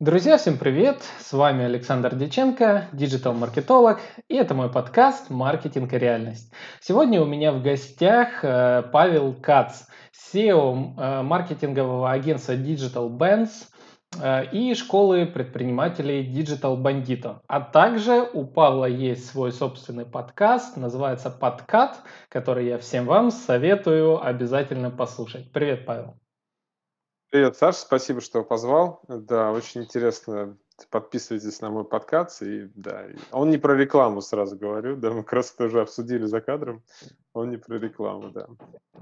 Друзья, всем привет! С вами Александр Деченко, диджитал-маркетолог, и это мой подкаст «Маркетинг и реальность». Сегодня у меня в гостях э, Павел Кац, SEO э, маркетингового агентства Digital Bands э, и школы предпринимателей Digital Bandito. А также у Павла есть свой собственный подкаст, называется «Подкат», который я всем вам советую обязательно послушать. Привет, Павел! Привет, Саша, спасибо, что позвал. Да, очень интересно. Подписывайтесь на мой подкаст. И, да, он не про рекламу, сразу говорю. Да, мы как раз это уже обсудили за кадром. Он не про рекламу, да.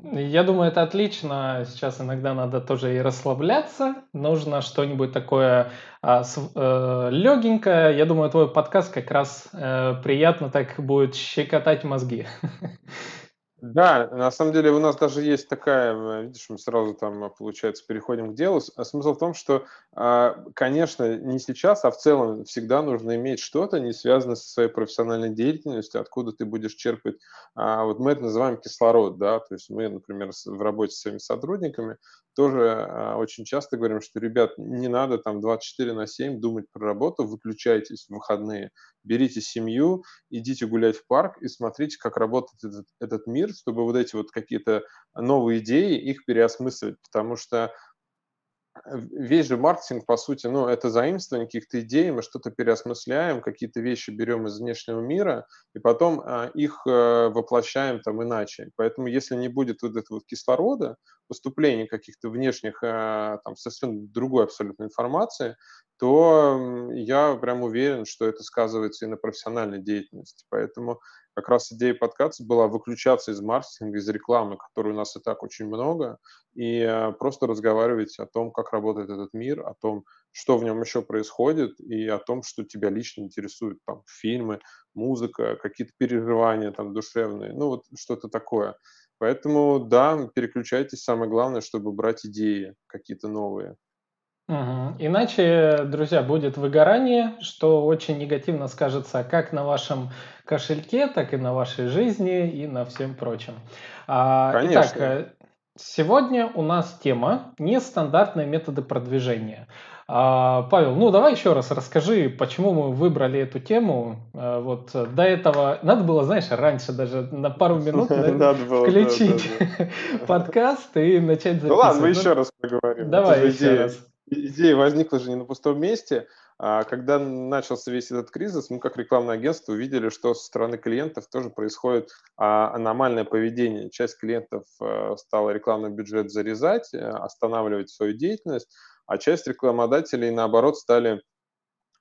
Я думаю, это отлично. Сейчас иногда надо тоже и расслабляться. Нужно что-нибудь такое а, с, э, легенькое. Я думаю, твой подкаст как раз э, приятно так будет щекотать мозги. Да, на самом деле у нас даже есть такая, видишь, мы сразу там, получается, переходим к делу. Смысл в том, что, а, конечно, не сейчас, а в целом всегда нужно иметь что-то, не связанное со своей профессиональной деятельностью, откуда ты будешь черпать. А, вот мы это называем кислород, да, то есть мы, например, в работе с своими сотрудниками тоже очень часто говорим, что, ребят, не надо там 24 на 7 думать про работу, выключайтесь в выходные, берите семью, идите гулять в парк и смотрите, как работает этот, этот мир, чтобы вот эти вот какие-то новые идеи, их переосмысливать, потому что весь же маркетинг, по сути, ну, это заимствование каких-то идей, мы что-то переосмысляем, какие-то вещи берем из внешнего мира, и потом а, их а, воплощаем там иначе. Поэтому если не будет вот этого вот кислорода, поступления каких-то внешних, а, там, совершенно другой абсолютно информации, то я прям уверен, что это сказывается и на профессиональной деятельности. Поэтому как раз идея подкаста была выключаться из маркетинга, из рекламы, которой у нас и так очень много, и э, просто разговаривать о том, как работает этот мир, о том, что в нем еще происходит, и о том, что тебя лично интересует, там, фильмы, музыка, какие-то переживания там душевные, ну вот что-то такое. Поэтому, да, переключайтесь, самое главное, чтобы брать идеи какие-то новые. Угу. Иначе, друзья, будет выгорание, что очень негативно скажется как на вашем кошельке, так и на вашей жизни и на всем прочем. А, Конечно. Итак, э, сегодня у нас тема нестандартные методы продвижения. А, Павел, ну давай еще раз расскажи, почему мы выбрали эту тему. А, вот до этого надо было, знаешь, раньше даже на пару минут включить подкаст и начать записывать. Ну ладно, мы еще раз поговорим. Давай еще раз идея возникла же не на пустом месте. А когда начался весь этот кризис, мы как рекламное агентство увидели, что со стороны клиентов тоже происходит а, аномальное поведение. Часть клиентов а, стала рекламный бюджет зарезать, а, останавливать свою деятельность, а часть рекламодателей, наоборот, стали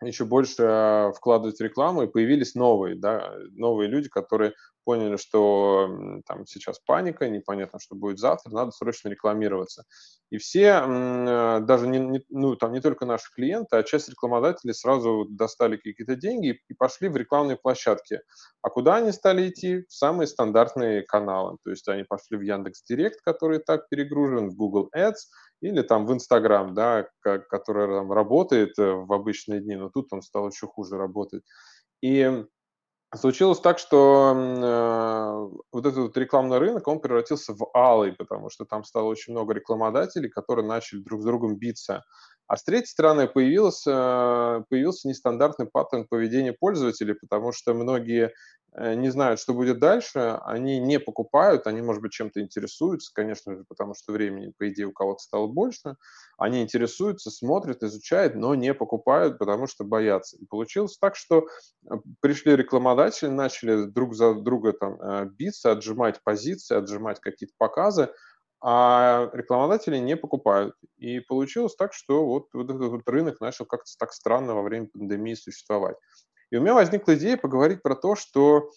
еще больше а, вкладывать в рекламу, и появились новые, да, новые люди, которые поняли, что там сейчас паника, непонятно, что будет завтра, надо срочно рекламироваться. И все, э, даже не, не, ну, там не только наши клиенты, а часть рекламодателей сразу достали какие-то деньги и пошли в рекламные площадки. А куда они стали идти? В самые стандартные каналы. То есть они пошли в Яндекс Директ, который так перегружен, в Google Ads, или там в Инстаграм, да, который там работает э, в обычные дни, но тут он стал еще хуже работать. И Случилось так, что э, вот этот рекламный рынок, он превратился в алый, потому что там стало очень много рекламодателей, которые начали друг с другом биться. А с третьей стороны появился, появился нестандартный паттерн поведения пользователей, потому что многие э, не знают, что будет дальше, они не покупают, они, может быть, чем-то интересуются, конечно же, потому что времени, по идее, у кого-то стало больше, они интересуются, смотрят, изучают, но не покупают, потому что боятся. И получилось так, что э, пришли рекламодатели, начали друг за друга там э, биться, отжимать позиции, отжимать какие-то показы, а рекламодатели не покупают. И получилось так, что вот, вот этот рынок начал как-то так странно во время пандемии существовать. И у меня возникла идея поговорить про то, что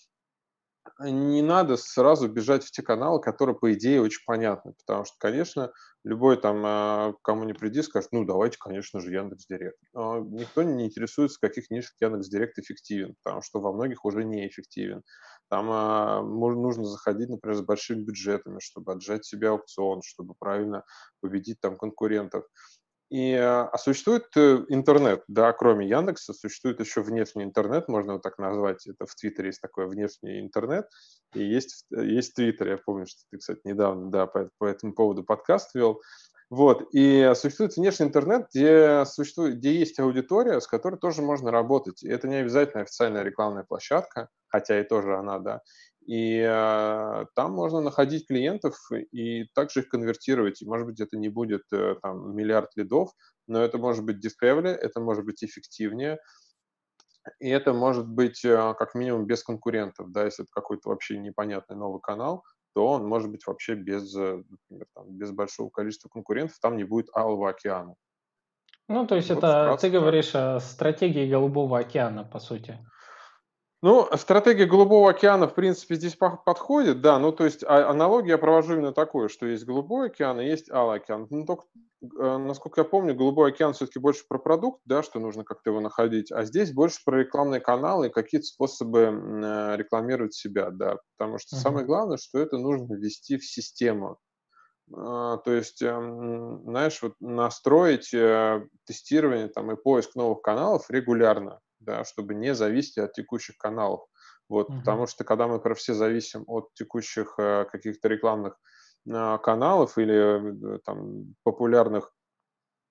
не надо сразу бежать в те каналы, которые, по идее, очень понятны. Потому что, конечно, любой там, а, кому не приди, скажет, ну, давайте, конечно же, Яндекс.Директ. Но никто не интересуется, каких нишах Яндекс.Директ эффективен, потому что во многих уже неэффективен. Там а, нужно заходить, например, с большими бюджетами, чтобы отжать себе аукцион, чтобы правильно победить там конкурентов. И, а, а существует э, интернет, да, кроме Яндекса, существует еще внешний интернет, можно его так назвать, это в Твиттере есть такой внешний интернет, и есть, есть Твиттер, я помню, что ты, кстати, недавно, да, по, по этому поводу подкаст вел, Вот. И существует внешний интернет, где, существует, где есть аудитория, с которой тоже можно работать. И это не обязательно официальная рекламная площадка, хотя и тоже она, да. И э, там можно находить клиентов и также их конвертировать. И, может быть, это не будет э, там миллиард лидов, но это может быть дешевле, это может быть эффективнее, и это может быть э, как минимум без конкурентов. Да, если это какой-то вообще непонятный новый канал, то он может быть вообще без, э, например, там, без большого количества конкурентов, там не будет алого океана. Ну, то есть вот это ты говоришь о стратегии Голубого океана, по сути. Ну, стратегия Голубого океана, в принципе, здесь подходит, да. Ну, то есть а, аналогию я провожу именно такое, что есть Голубой океан и есть Алый океан. Ну, только, э, насколько я помню, Голубой океан все-таки больше про продукт, да, что нужно как-то его находить, а здесь больше про рекламные каналы и какие-то способы э, рекламировать себя, да. Потому что uh-huh. самое главное, что это нужно ввести в систему. А, то есть, эм, знаешь, вот настроить э, тестирование там, и поиск новых каналов регулярно да, чтобы не зависеть от текущих каналов. Вот, uh-huh. Потому что когда мы про все зависим от текущих э, каких-то рекламных э, каналов или э, там, популярных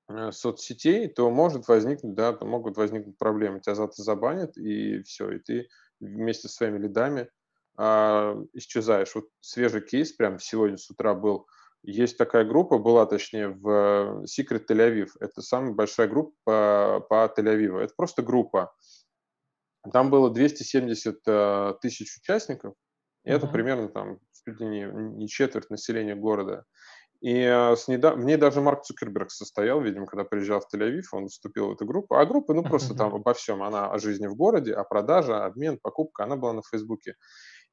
э, соцсетей, то может возникнуть, да, то могут возникнуть проблемы. Тебя завтра забанят, и все, и ты вместе с своими лидами э, исчезаешь. Вот свежий кейс прям сегодня с утра был. Есть такая группа, была точнее в э, Secret Aviv. Это самая большая группа по, по Тель-Авиву. Это просто группа. Там было 270 э, тысяч участников. И uh-huh. это примерно там чуть ли не, не четверть населения города. И э, с неда... в ней даже Марк Цукерберг состоял, видимо, когда приезжал в Тель-Авив, он вступил в эту группу. А группа, ну, просто там обо всем. Она о жизни в городе, о продаже, обмен, покупка. Она была на Фейсбуке.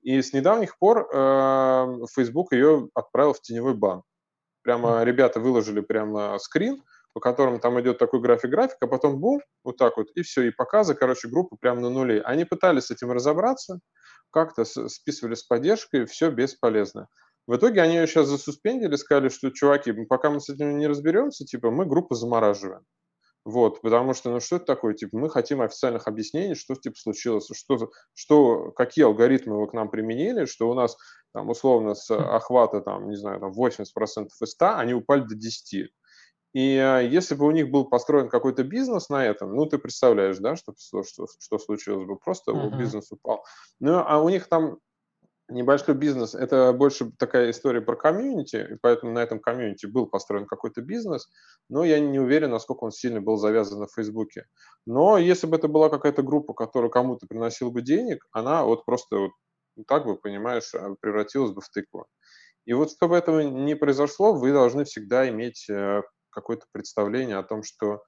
И с недавних пор э, Facebook ее отправил в теневой бан. Прямо ребята выложили прямо скрин, по которым там идет такой график-график, а потом бум, вот так вот, и все, и показы, короче, группы прямо на нуле. Они пытались с этим разобраться, как-то списывали с поддержкой, все бесполезно. В итоге они ее сейчас засуспендили, сказали, что, чуваки, пока мы с этим не разберемся, типа, мы группу замораживаем. Вот, потому что, ну что это такое, типа, мы хотим официальных объяснений, что, типа, случилось, что, что, какие алгоритмы вы к нам применили, что у нас, там, условно, с охвата, там, не знаю, там, 80% из 100, они упали до 10. И э, если бы у них был построен какой-то бизнес на этом, ну, ты представляешь, да, что, что, что случилось бы, просто uh-huh. бизнес упал. Ну, а у них там небольшой бизнес, это больше такая история про комьюнити, и поэтому на этом комьюнити был построен какой-то бизнес, но я не уверен, насколько он сильно был завязан на Фейсбуке. Но если бы это была какая-то группа, которая кому-то приносила бы денег, она вот просто вот так бы, понимаешь, а, превратилась бы в тыкву. И вот чтобы этого не произошло, вы должны всегда иметь э, какое-то представление о том, что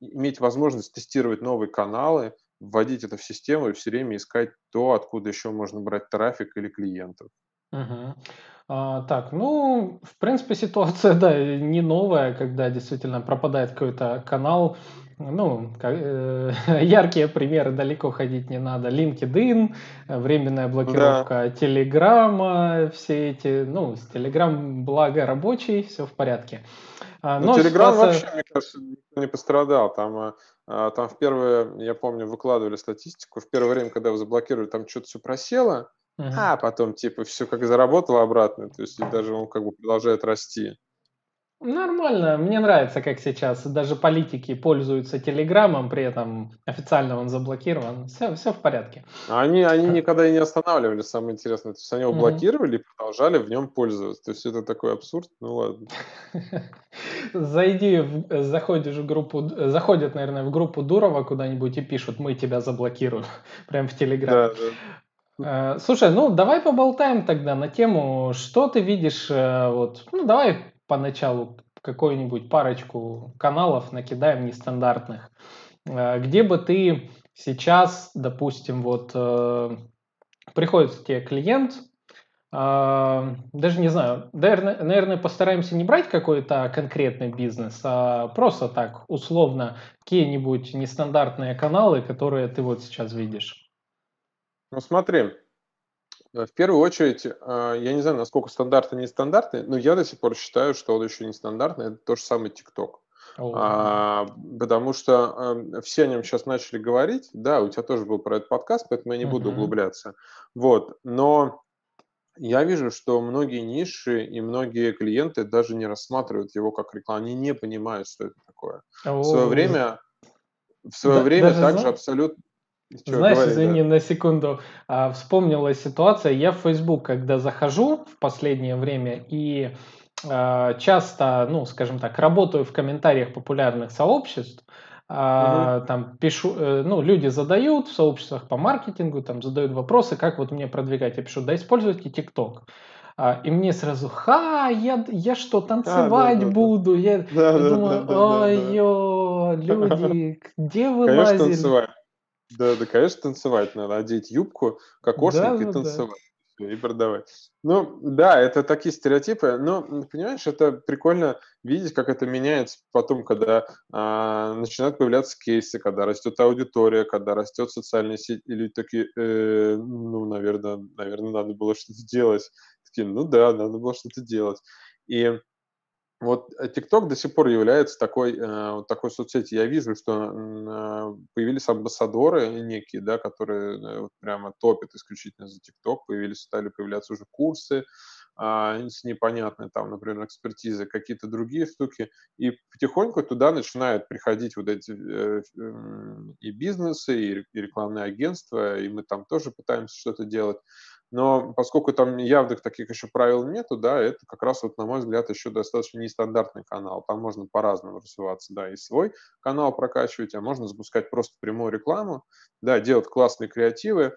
иметь возможность тестировать новые каналы, вводить это в систему и все время искать то, откуда еще можно брать трафик или клиентов. Угу. А, так, ну, в принципе, ситуация, да, не новая, когда действительно пропадает какой-то канал. Ну, э, яркие примеры далеко ходить не надо. LinkedIn, временная блокировка да. Телеграма, все эти, ну, с Телеграм, благо рабочий, все в порядке. А, ну, Телеграм ситуация... вообще, мне кажется, никто не пострадал. Там, а, а, там в первое, я помню, выкладывали статистику, в первое время, когда его заблокировали, там что-то все просело, uh-huh. а потом, типа, все как заработало обратно, то есть даже он как бы продолжает расти. Нормально, мне нравится, как сейчас даже политики пользуются Телеграмом, при этом официально он заблокирован. Все, все в порядке. Они, они никогда и не останавливали, самое интересное. То есть они его блокировали и продолжали в нем пользоваться. То есть это такой абсурд, ну ладно. Зайди, в, заходишь в группу, заходят, наверное, в группу Дурова куда-нибудь и пишут, мы тебя заблокируем, прям в Телеграме. Да, да. Э, слушай, ну давай поболтаем тогда на тему, что ты видишь, э, вот, ну давай поначалу какую-нибудь парочку каналов накидаем нестандартных, э, где бы ты сейчас, допустим, вот приходит к тебе клиент, даже не знаю, наверное, постараемся не брать какой-то конкретный бизнес, а просто так, условно, какие-нибудь нестандартные каналы, которые ты вот сейчас видишь. Ну смотри, Э, в первую очередь, а, я не знаю, насколько стандартный, нестандартный, но я до сих пор считаю, что он еще нестандартный. Это то же самое TikTok. Oh. А, потому что а, все о нем сейчас начали говорить. Да, у тебя тоже был про этот подкаст, поэтому я не буду uh-huh. углубляться. Вот, но я вижу, что многие ниши и многие клиенты даже не рассматривают его как рекламу, они не понимают, что это такое. В свое время, в свое да, время также абсолютно... Что Знаешь, говорить, извини да? на секунду, а, вспомнилась ситуация. Я в Facebook, когда захожу в последнее время и а, часто, ну, скажем так, работаю в комментариях популярных сообществ, а, угу. там пишу, э, ну, люди задают в сообществах по маркетингу, там задают вопросы, как вот мне продвигать. Я пишу, да используйте ТикТок. А, и мне сразу, ха, я, я что, танцевать да, да, буду? Да. Я, да, я да, думаю, да, ой, да. люди, где вы конечно, лазили? Танцевать. Да, да, конечно, танцевать надо, одеть юбку, кокошник да, и да, танцевать. Да и продавать. Ну, да, это такие стереотипы, но, понимаешь, это прикольно видеть, как это меняется потом, когда а, начинают появляться кейсы, когда растет аудитория, когда растет социальная сеть, или такие, э, ну, наверное, наверное, надо было что-то делать. Такие, ну да, надо было что-то делать. И вот э, TikTok до сих пор является такой, э, такой соцсетью. Я вижу, что э, появились амбассадоры некие, да, которые э, прямо топят исключительно за TikTok. Появились, стали появляться уже курсы э, с непонятной, там, например, экспертизой, какие-то другие штуки. И потихоньку туда начинают приходить вот эти и бизнесы, и рекламные агентства, и мы там тоже пытаемся что-то делать. Но поскольку там явных таких еще правил нету, да, это как раз, вот, на мой взгляд, еще достаточно нестандартный канал. Там можно по-разному развиваться, да, и свой канал прокачивать, а можно запускать просто прямую рекламу, да, делать классные креативы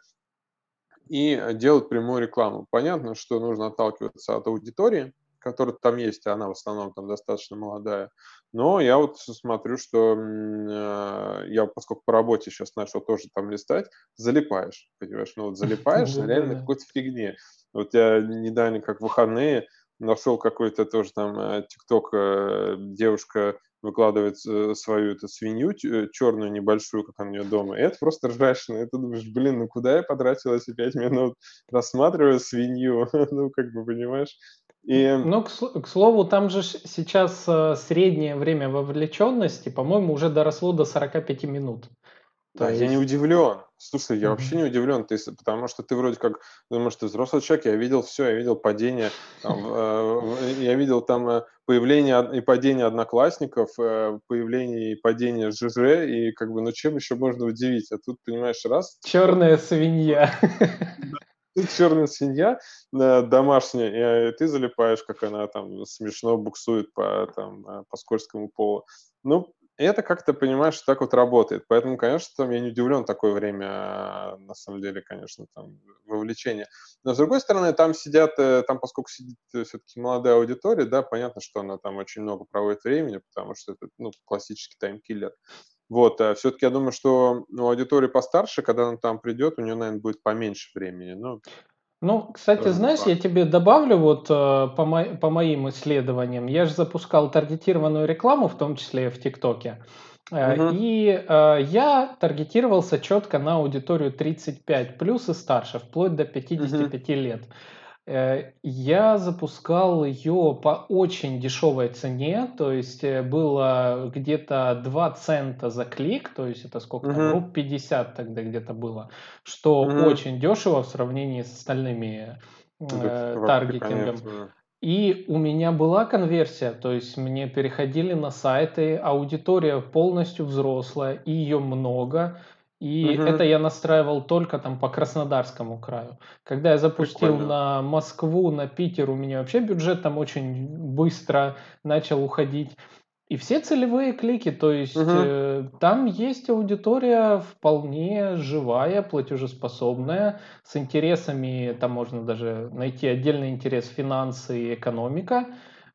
и делать прямую рекламу. Понятно, что нужно отталкиваться от аудитории, которая там есть, она в основном там достаточно молодая. Но я вот смотрю, что э, я, поскольку по работе сейчас начал тоже там листать, залипаешь, понимаешь? Ну вот залипаешь на реально какой-то фигне. Вот я недавно, как выходные, нашел какой-то тоже там э, ТикТок, э, девушка выкладывает свою эту свинью черную небольшую, как она у нее дома. И это просто ржачно. И ты думаешь, блин, ну куда я потратил эти пять минут, рассматривая свинью? ну, как бы, понимаешь? И... Ну, к, к слову, там же сейчас э, среднее время вовлеченности, по-моему, уже доросло до 45 минут. Да, есть... я не удивлен. Слушай, я mm-hmm. вообще не удивлен, ты, потому что ты вроде как думаешь, ты взрослый человек, я видел все, я видел падение, там, э, я видел там э, появление и падение одноклассников, э, появление и падение ЖЖ, и как бы, ну чем еще можно удивить? А тут, понимаешь, раз... Черная свинья. черная свинья э, домашняя, и ты залипаешь, как она там смешно буксует по, там, э, по скользкому полу. Ну, это как-то, понимаешь, так вот работает. Поэтому, конечно, там я не удивлен такое время, на самом деле, конечно, там вовлечение. Но, с другой стороны, там сидят, э, там, поскольку сидит все-таки молодая аудитория, да, понятно, что она там очень много проводит времени, потому что это, ну, классический таймкиллер. Вот, а все-таки я думаю, что у аудитории постарше, когда она там придет, у нее, наверное, будет поменьше времени. Ну, ну, кстати, знаешь, я тебе добавлю вот э, по, мо- по моим исследованиям. Я же запускал таргетированную рекламу, в том числе в ТикТоке. Угу. И э, я таргетировался четко на аудиторию 35 плюс и старше, вплоть до 55 угу. лет. Э, я запускал ее по очень дешевой цене, то есть э, было где-то 2 цента за клик, то есть это сколько там, руб 50 тогда где-то было, что угу. очень дешево в сравнении с остальными э, таргетингом. И у меня была конверсия, то есть мне переходили на сайты, аудитория полностью взрослая, и ее много, и угу. это я настраивал только там по Краснодарскому краю. Когда я запустил Прикольно. на Москву, на Питер, у меня вообще бюджет там очень быстро начал уходить. И все целевые клики, то есть угу. э, там есть аудитория вполне живая, платежеспособная, с интересами, там можно даже найти отдельный интерес финансы и экономика.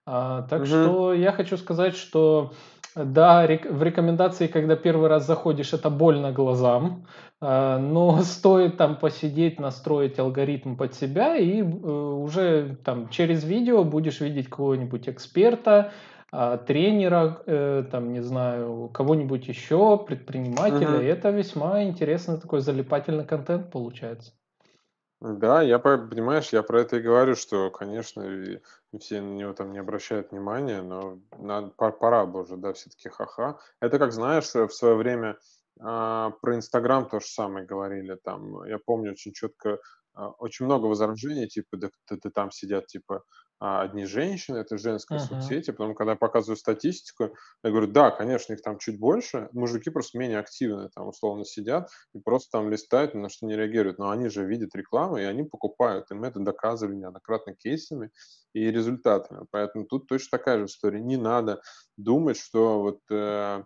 А, так угу. что я хочу сказать, что да, в рекомендации, когда первый раз заходишь, это больно глазам, а, но стоит там посидеть, настроить алгоритм под себя, и э, уже там через видео будешь видеть кого-нибудь эксперта, а, тренера, э, там, не знаю, кого-нибудь еще, предпринимателя. Угу. И это весьма интересный такой залипательный контент получается. Да, я понимаешь, я про это и говорю, что, конечно, все на него там не обращают внимания, но надо, пора бы уже, да, все-таки ха-ха. Это как, знаешь, в свое время А, про Инстаграм то же самое говорили. Там, я помню очень четко, а, очень много возражений, типа, да, ты, ты там сидят, типа, а, одни женщины, это женская uh-huh. соцсети. Потом, когда я показываю статистику, я говорю, да, конечно, их там чуть больше, мужики просто менее активны, там, условно, сидят и просто там листают, на что не реагируют. Но они же видят рекламу, и они покупают. И мы это доказывали неоднократно кейсами и результатами. Поэтому тут точно такая же история. Не надо думать, что вот э,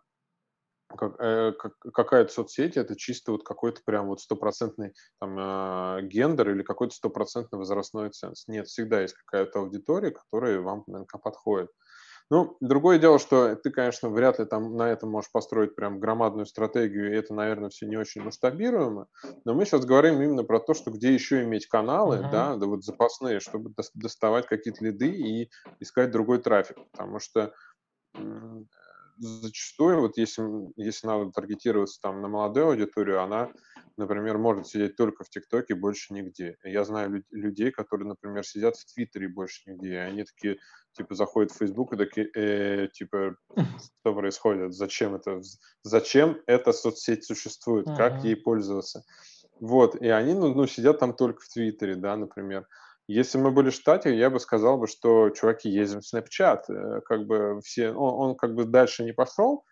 как, э, как, какая-то соцсеть это чисто вот какой-то прям вот стопроцентный там э, гендер или какой-то стопроцентный возрастной ценз. Нет, всегда есть какая-то аудитория, которая вам наверняка подходит. Ну, другое дело, что ты, конечно, вряд ли там на этом можешь построить прям громадную стратегию, и это, наверное, все не очень масштабируемо. Но мы сейчас говорим именно про то, что где еще иметь каналы, uh-huh. да, да, вот запасные, чтобы доставать какие-то лиды и искать другой трафик. Потому что зачастую, вот если, если надо таргетироваться там на молодую аудиторию, она, например, может сидеть только в ТикТоке, больше нигде. Я знаю людей, которые, например, сидят в Твиттере больше нигде, и они такие, типа, заходят в Фейсбук и такие, э, типа, что происходит, зачем это, зачем эта соцсеть существует, как ей пользоваться. Вот, и они, ну, ну, сидят там только в Твиттере, да, например. Если мы были в штате, я бы сказал бы, что, чуваки, ездим в Snapchat, э, как бы все, он, он как бы дальше не пошел,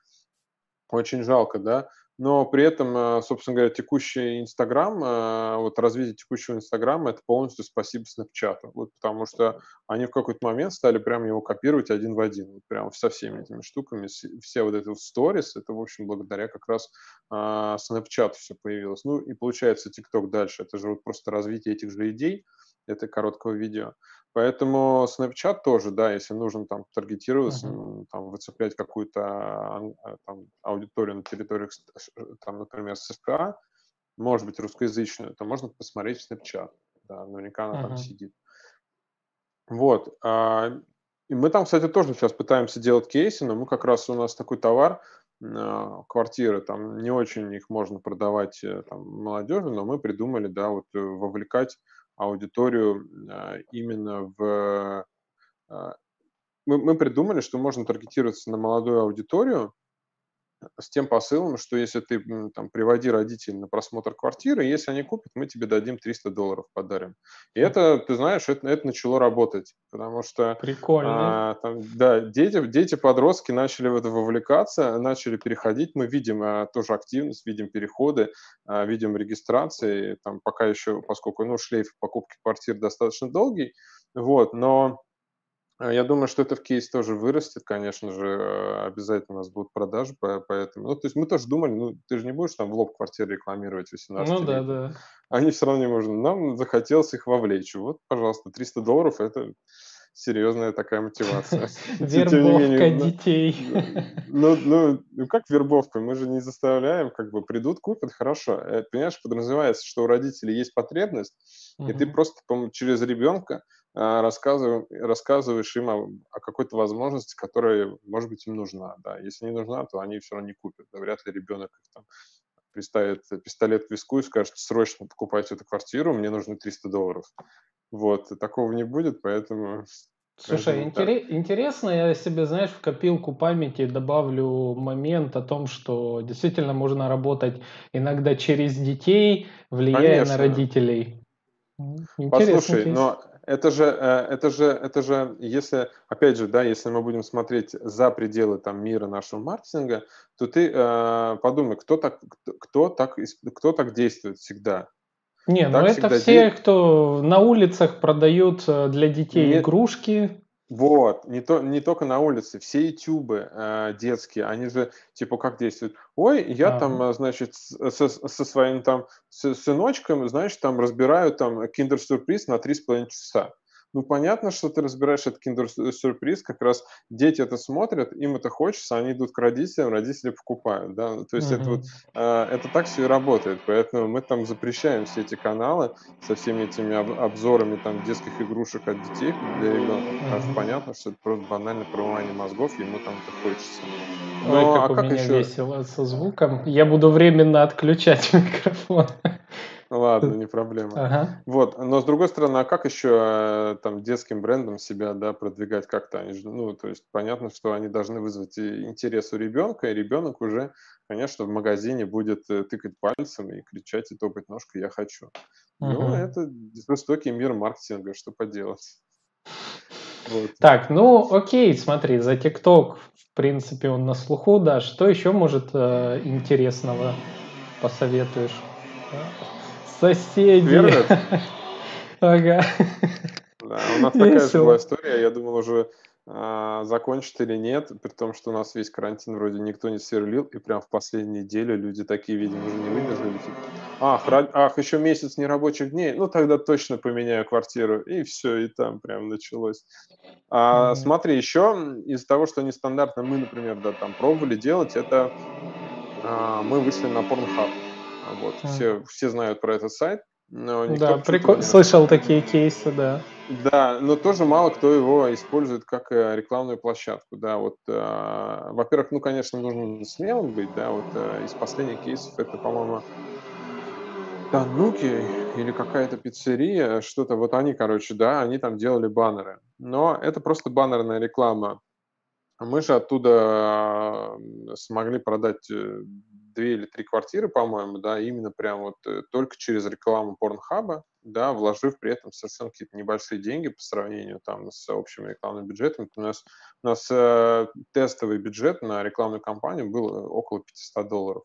очень жалко, да, но при этом, э, собственно говоря, текущий Инстаграм, э, вот развитие текущего Инстаграма, это полностью спасибо Snapchat, вот потому что они в какой-то момент стали прям его копировать один в один, вот прям со всеми этими штуками, все вот эти вот сторис, это, в общем, благодаря как раз Snapchat все появилось. Ну и получается TikTok дальше, это же вот просто развитие этих же идей, это короткого видео. Поэтому Snapchat тоже, да, если нужно там таргетироваться, uh-huh. там выцеплять какую-то а, там, аудиторию на территориях, там, например, США, может быть, русскоязычную, то можно посмотреть в Snapchat. Да, наверняка она uh-huh. там сидит. Вот. А, и мы там, кстати, тоже сейчас пытаемся делать кейсы, но мы как раз у нас такой товар, а, квартиры, там не очень их можно продавать э, там, молодежи, но мы придумали, да, вот э, вовлекать аудиторию а, именно в... А, мы, мы придумали, что можно таргетироваться на молодую аудиторию, с тем посылом, что если ты там, приводи родителей на просмотр квартиры, если они купят, мы тебе дадим 300 долларов подарим. И это, ты знаешь, это, это начало работать, потому что... Прикольно. А, там, да, дети, дети, подростки начали в это вовлекаться, начали переходить. Мы видим а, тоже активность, видим переходы, а, видим регистрации. Там пока еще, поскольку ну, шлейф покупки квартир достаточно долгий, вот, но я думаю, что это в кейс тоже вырастет, конечно же, э, обязательно у нас будут продажи, поэтому, ну, то есть мы тоже думали, ну, ты же не будешь там в лоб квартиры рекламировать 18 Ну, да, да. Они все равно не можно. Нам захотелось их вовлечь. Вот, пожалуйста, 300 долларов – это серьезная такая мотивация. Вербовка ну, детей. Ну, ну, ну, как вербовка? Мы же не заставляем, как бы придут, купят, хорошо. Э, понимаешь, подразумевается, что у родителей есть потребность, и ты просто через ребенка а, рассказываешь, рассказываешь им о, о какой-то возможности, которая, может быть, им нужна. Да. Если не нужна, то они все равно не купят. Да. Вряд ли ребенок там, приставит пистолет к виску и скажет, срочно покупайте эту квартиру, мне нужны 300 долларов. Вот, такого не будет, поэтому... Слушай, интерес, интересно, я себе, знаешь, в копилку памяти добавлю момент о том, что действительно можно работать иногда через детей, влияя Конечно. на родителей. Интересно, Послушай, но это же, э, это же, это же, если, опять же, да, если мы будем смотреть за пределы там мира нашего маркетинга, то ты э, подумай, кто так, кто так, кто так действует всегда. Не, ну так ну это все, де... кто на улицах продают э, для детей Нет. игрушки. Вот, не, то, не только на улице, все ютубы э, детские, они же, типа, как действуют? Ой, я ага. там, э, значит, со, со своим там сыночком, знаешь, там разбираю там киндер-сюрприз на 3,5 часа. Ну, понятно, что ты разбираешь этот киндер-сюрприз, как раз дети это смотрят, им это хочется, они идут к родителям, родители покупают, да, то есть mm-hmm. это вот, э, это так все и работает, поэтому мы там запрещаем все эти каналы со всеми этими об- обзорами там детских игрушек от детей для ребенка, mm-hmm. потому что понятно, что это просто банальное промывание мозгов, ему там это хочется. Но, Ой, как а у как меня еще... весело со звуком, я буду временно отключать микрофон. Ладно, не проблема. Ага. Вот, но с другой стороны, а как еще э, там детским брендом себя, да, продвигать как-то? Они же, ну, то есть понятно, что они должны вызвать интерес у ребенка, и ребенок уже, конечно, в магазине будет э, тыкать пальцем и кричать и топать ножкой «я хочу». Угу. Ну, это жестокий мир маркетинга, что поделать. Вот. Так, ну окей, смотри, за ТикТок, в принципе, он на слуху, да. Что еще может э, интересного посоветуешь? Соседи. Ага. Да, у нас такая же была история. Я думал уже а, закончит или нет, при том, что у нас весь карантин вроде никто не сверлил, и прям в последнюю неделю люди такие, видимо, уже не выдержали. Типа, ах, ра- ах, еще месяц нерабочих дней, ну тогда точно поменяю квартиру. И все, и там прям началось. А, mm-hmm. Смотри, еще из-за того, что нестандартно мы, например, да, там пробовали делать, это а, мы вышли на Pornhub. Вот, mm-hmm. все, все знают про этот сайт. Но да, прикольно. Слышал такие кейсы, да. Да, но тоже мало кто его использует как э, рекламную площадку, да, вот, э, во-первых, ну, конечно, нужно смелым быть, да, вот э, из последних кейсов это, по-моему, Тануки или какая-то пиццерия, что-то, вот они, короче, да, они там делали баннеры, но это просто баннерная реклама. Мы же оттуда смогли продать две или три квартиры, по-моему, да, именно прям вот э, только через рекламу Порнхаба, да, вложив при этом совершенно какие-то небольшие деньги по сравнению там с общим рекламным бюджетом. У нас, у нас э, тестовый бюджет на рекламную кампанию был э, около 500 долларов.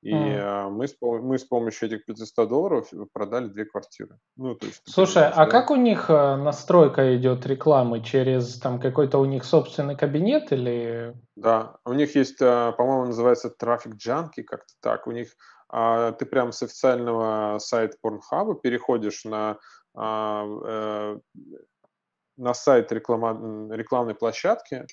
И mm. мы, с, мы с помощью этих 500 долларов продали две квартиры. Ну, то есть, Слушай, а как у них э, настройка идет рекламы? Через там какой-то у них собственный кабинет или... Да, у них есть, э, по-моему, называется трафик джанки, как-то так. У них а, ты прям с официального сайта Pornhub переходишь на, а, на сайт реклама, рекламной площадки,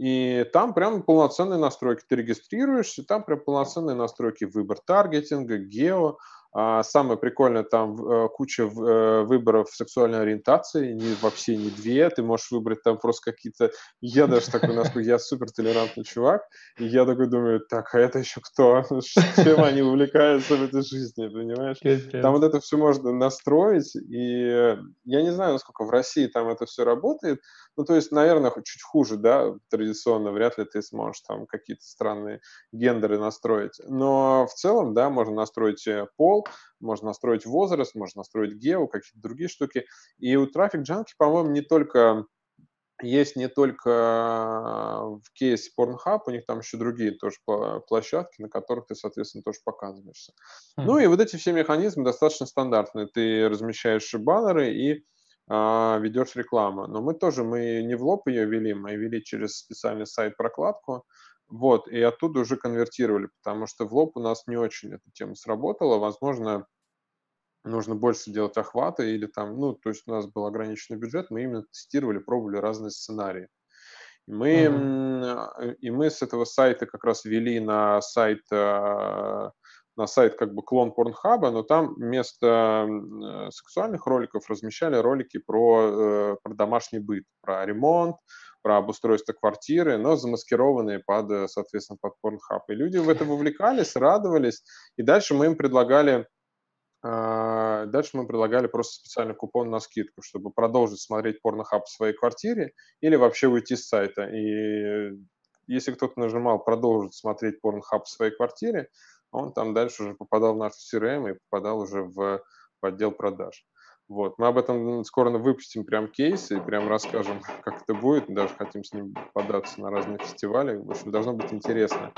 и там прям полноценные настройки. Ты регистрируешься, там прям полноценные настройки выбор таргетинга, гео, самое прикольное, там э, куча э, выборов сексуальной ориентации, не, вообще не две, ты можешь выбрать там просто какие-то... Я даже такой, насколько я супер толерантный чувак, и я такой думаю, так, а это еще кто? Чем они увлекаются в этой жизни, понимаешь? Там вот это все можно настроить, и я не знаю, насколько в России там это все работает, ну, то есть, наверное, чуть хуже, да, традиционно, вряд ли ты сможешь там какие-то странные гендеры настроить, но в целом, да, можно настроить э, пол, можно настроить возраст, можно настроить гео, какие-то другие штуки. И у Traffic Junkie, по-моему, не только есть не только в кейсе Pornhub, у них там еще другие тоже площадки, на которых ты, соответственно, тоже показываешься. Mm. Ну и вот эти все механизмы достаточно стандартные. Ты размещаешь баннеры и а, ведешь рекламу. Но мы тоже, мы не в лоб ее вели, мы вели через специальный сайт прокладку, вот, и оттуда уже конвертировали, потому что в лоб у нас не очень эта тема сработала. Возможно, нужно больше делать охвата или там, ну, то есть у нас был ограниченный бюджет, мы именно тестировали, пробовали разные сценарии. И мы, mm-hmm. и мы с этого сайта как раз вели на сайт, а, на сайт как бы клон Порнхаба, но там вместо сексуальных роликов размещали ролики про, э, про домашний быт, про ремонт, про обустройство квартиры, но замаскированные под, э, соответственно, под Pornhub. И люди в это вовлекались, радовались, и дальше мы им предлагали а, Дальше мы предлагали просто специальный купон на скидку, чтобы продолжить смотреть Pornhub в своей квартире или вообще уйти с сайта. И если кто-то нажимал продолжить смотреть Pornhub в своей квартире, он там дальше уже попадал в наш CRM и попадал уже в отдел продаж. Вот. Мы об этом скоро выпустим прям кейсы и прям расскажем, как это будет. Даже хотим с ним податься на разные фестивали. В общем, должно быть интересно.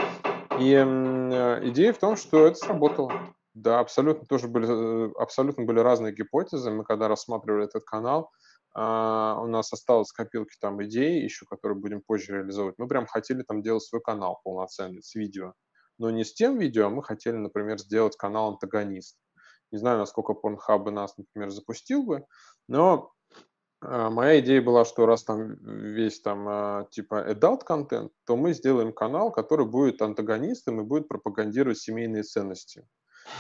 И э, идея в том, что это сработало. Да, абсолютно тоже были, э, абсолютно были разные гипотезы. Мы когда рассматривали этот канал, э, у нас осталось в копилке там идеи еще, которые будем позже реализовывать. Мы прям хотели там делать свой канал полноценный с видео. Но не с тем видео, а мы хотели, например, сделать канал антагонист. Не знаю, насколько Pornhub нас, например, запустил бы, но э, моя идея была, что раз там весь там э, типа adult контент, то мы сделаем канал, который будет антагонистом и будет пропагандировать семейные ценности.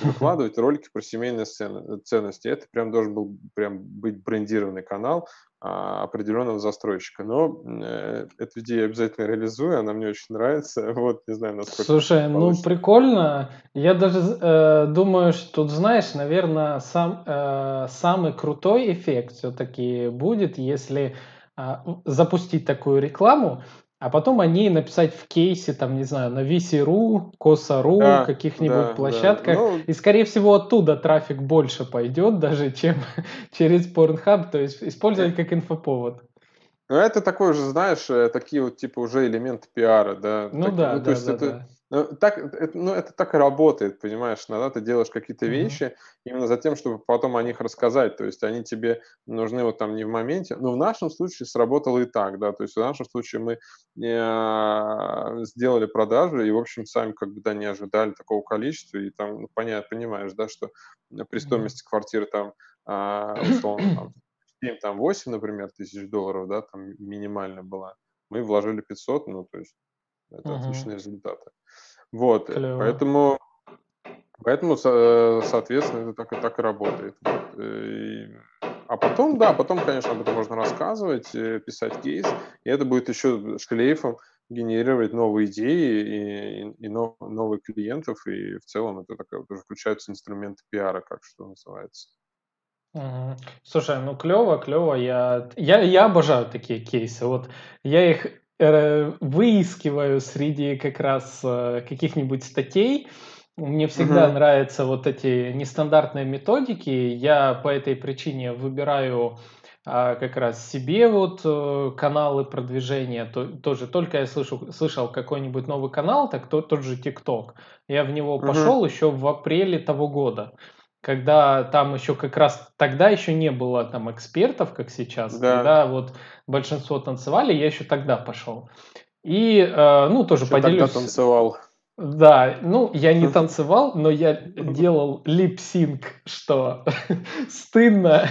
Выкладывать ролики про семейные ценности. Это прям должен был прям быть брендированный канал а, определенного застройщика. Но э, эту идею я обязательно реализую, она мне очень нравится. Вот, не знаю, насколько Слушай, ну прикольно. Я даже э, думаю, что тут, знаешь, наверное, сам, э, самый крутой эффект все-таки будет, если э, запустить такую рекламу, а потом о ней написать в кейсе, там, не знаю, на VC.ru, Коса.ру, да, каких-нибудь да, площадках. Да. Ну, и, скорее всего, оттуда трафик больше пойдет, даже чем через Pornhub, то есть использовать как инфоповод. Ну, это такой уже, знаешь, э, такие вот, типа, уже элементы пиара, да. Ну, так, да, ну, да, есть да, это, да. Ну, так, это, ну, это так и работает, понимаешь? Иногда ты делаешь какие-то mm-hmm. вещи именно за тем, чтобы потом о них рассказать. То есть они тебе нужны вот там не в моменте. Но в нашем случае сработало и так, да. То есть в нашем случае мы э, сделали продажи и, в общем, сами как бы, да, не ожидали такого количества. И там, ну, понятно, понимаешь, да, что при стоимости mm-hmm. квартиры там, э, условно, там, 7, там, 8, например, тысяч долларов, да, там минимально была. Мы вложили 500, ну, то есть это uh-huh. отличные результаты. Вот, э, Клево. поэтому, поэтому, соответственно, это так и так и работает. Вот. Э, и, а потом, да, потом, конечно, об этом можно рассказывать, э, писать кейс, и это будет еще шлейфом генерировать новые идеи и, и, и нов, новых клиентов, и в целом это такая, вот уже включаются инструменты пиара, как что называется. Угу. Слушай, ну клево, клево. Я, я, я обожаю такие кейсы. Вот я их Э, выискиваю среди как раз э, каких-нибудь статей. Мне всегда угу. нравятся вот эти нестандартные методики. Я по этой причине выбираю а, как раз себе вот э, каналы продвижения. То, тоже только я слышу, слышал какой-нибудь новый канал, так то, тот же ТикТок. Я в него угу. пошел еще в апреле того года когда там еще как раз тогда еще не было там экспертов, как сейчас, да. когда вот большинство танцевали, я еще тогда пошел. И, э, ну, тоже еще поделюсь. Тогда танцевал. Да, ну, я не танцевал, но я делал липсинг, что стыдно,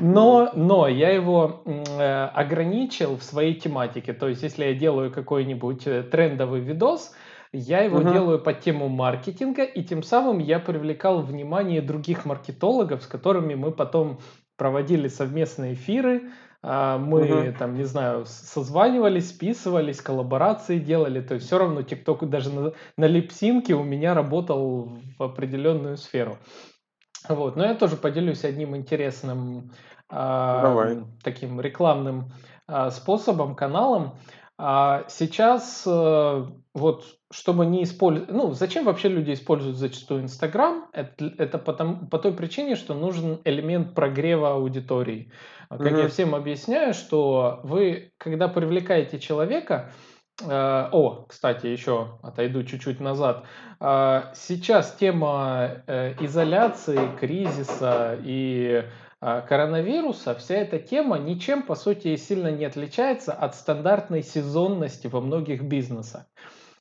но, но я его э, ограничил в своей тематике. То есть, если я делаю какой-нибудь э, трендовый видос, я его угу. делаю под тему маркетинга, и тем самым я привлекал внимание других маркетологов, с которыми мы потом проводили совместные эфиры, а, мы угу. там, не знаю, созванивались, списывались, коллаборации делали. То есть все равно ТикТок даже на, на липсинке у меня работал в определенную сферу. Вот. Но я тоже поделюсь одним интересным э, таким рекламным э, способом, каналом. А сейчас э, вот чтобы не использовать, ну зачем вообще люди используют зачастую Инстаграм? Это, это потому, по той причине, что нужен элемент прогрева аудитории. Как mm-hmm. я всем объясняю, что вы, когда привлекаете человека, э, о, кстати, еще отойду чуть-чуть назад. Э, сейчас тема э, изоляции, кризиса и а, коронавируса вся эта тема ничем, по сути, сильно не отличается от стандартной сезонности во многих бизнесах.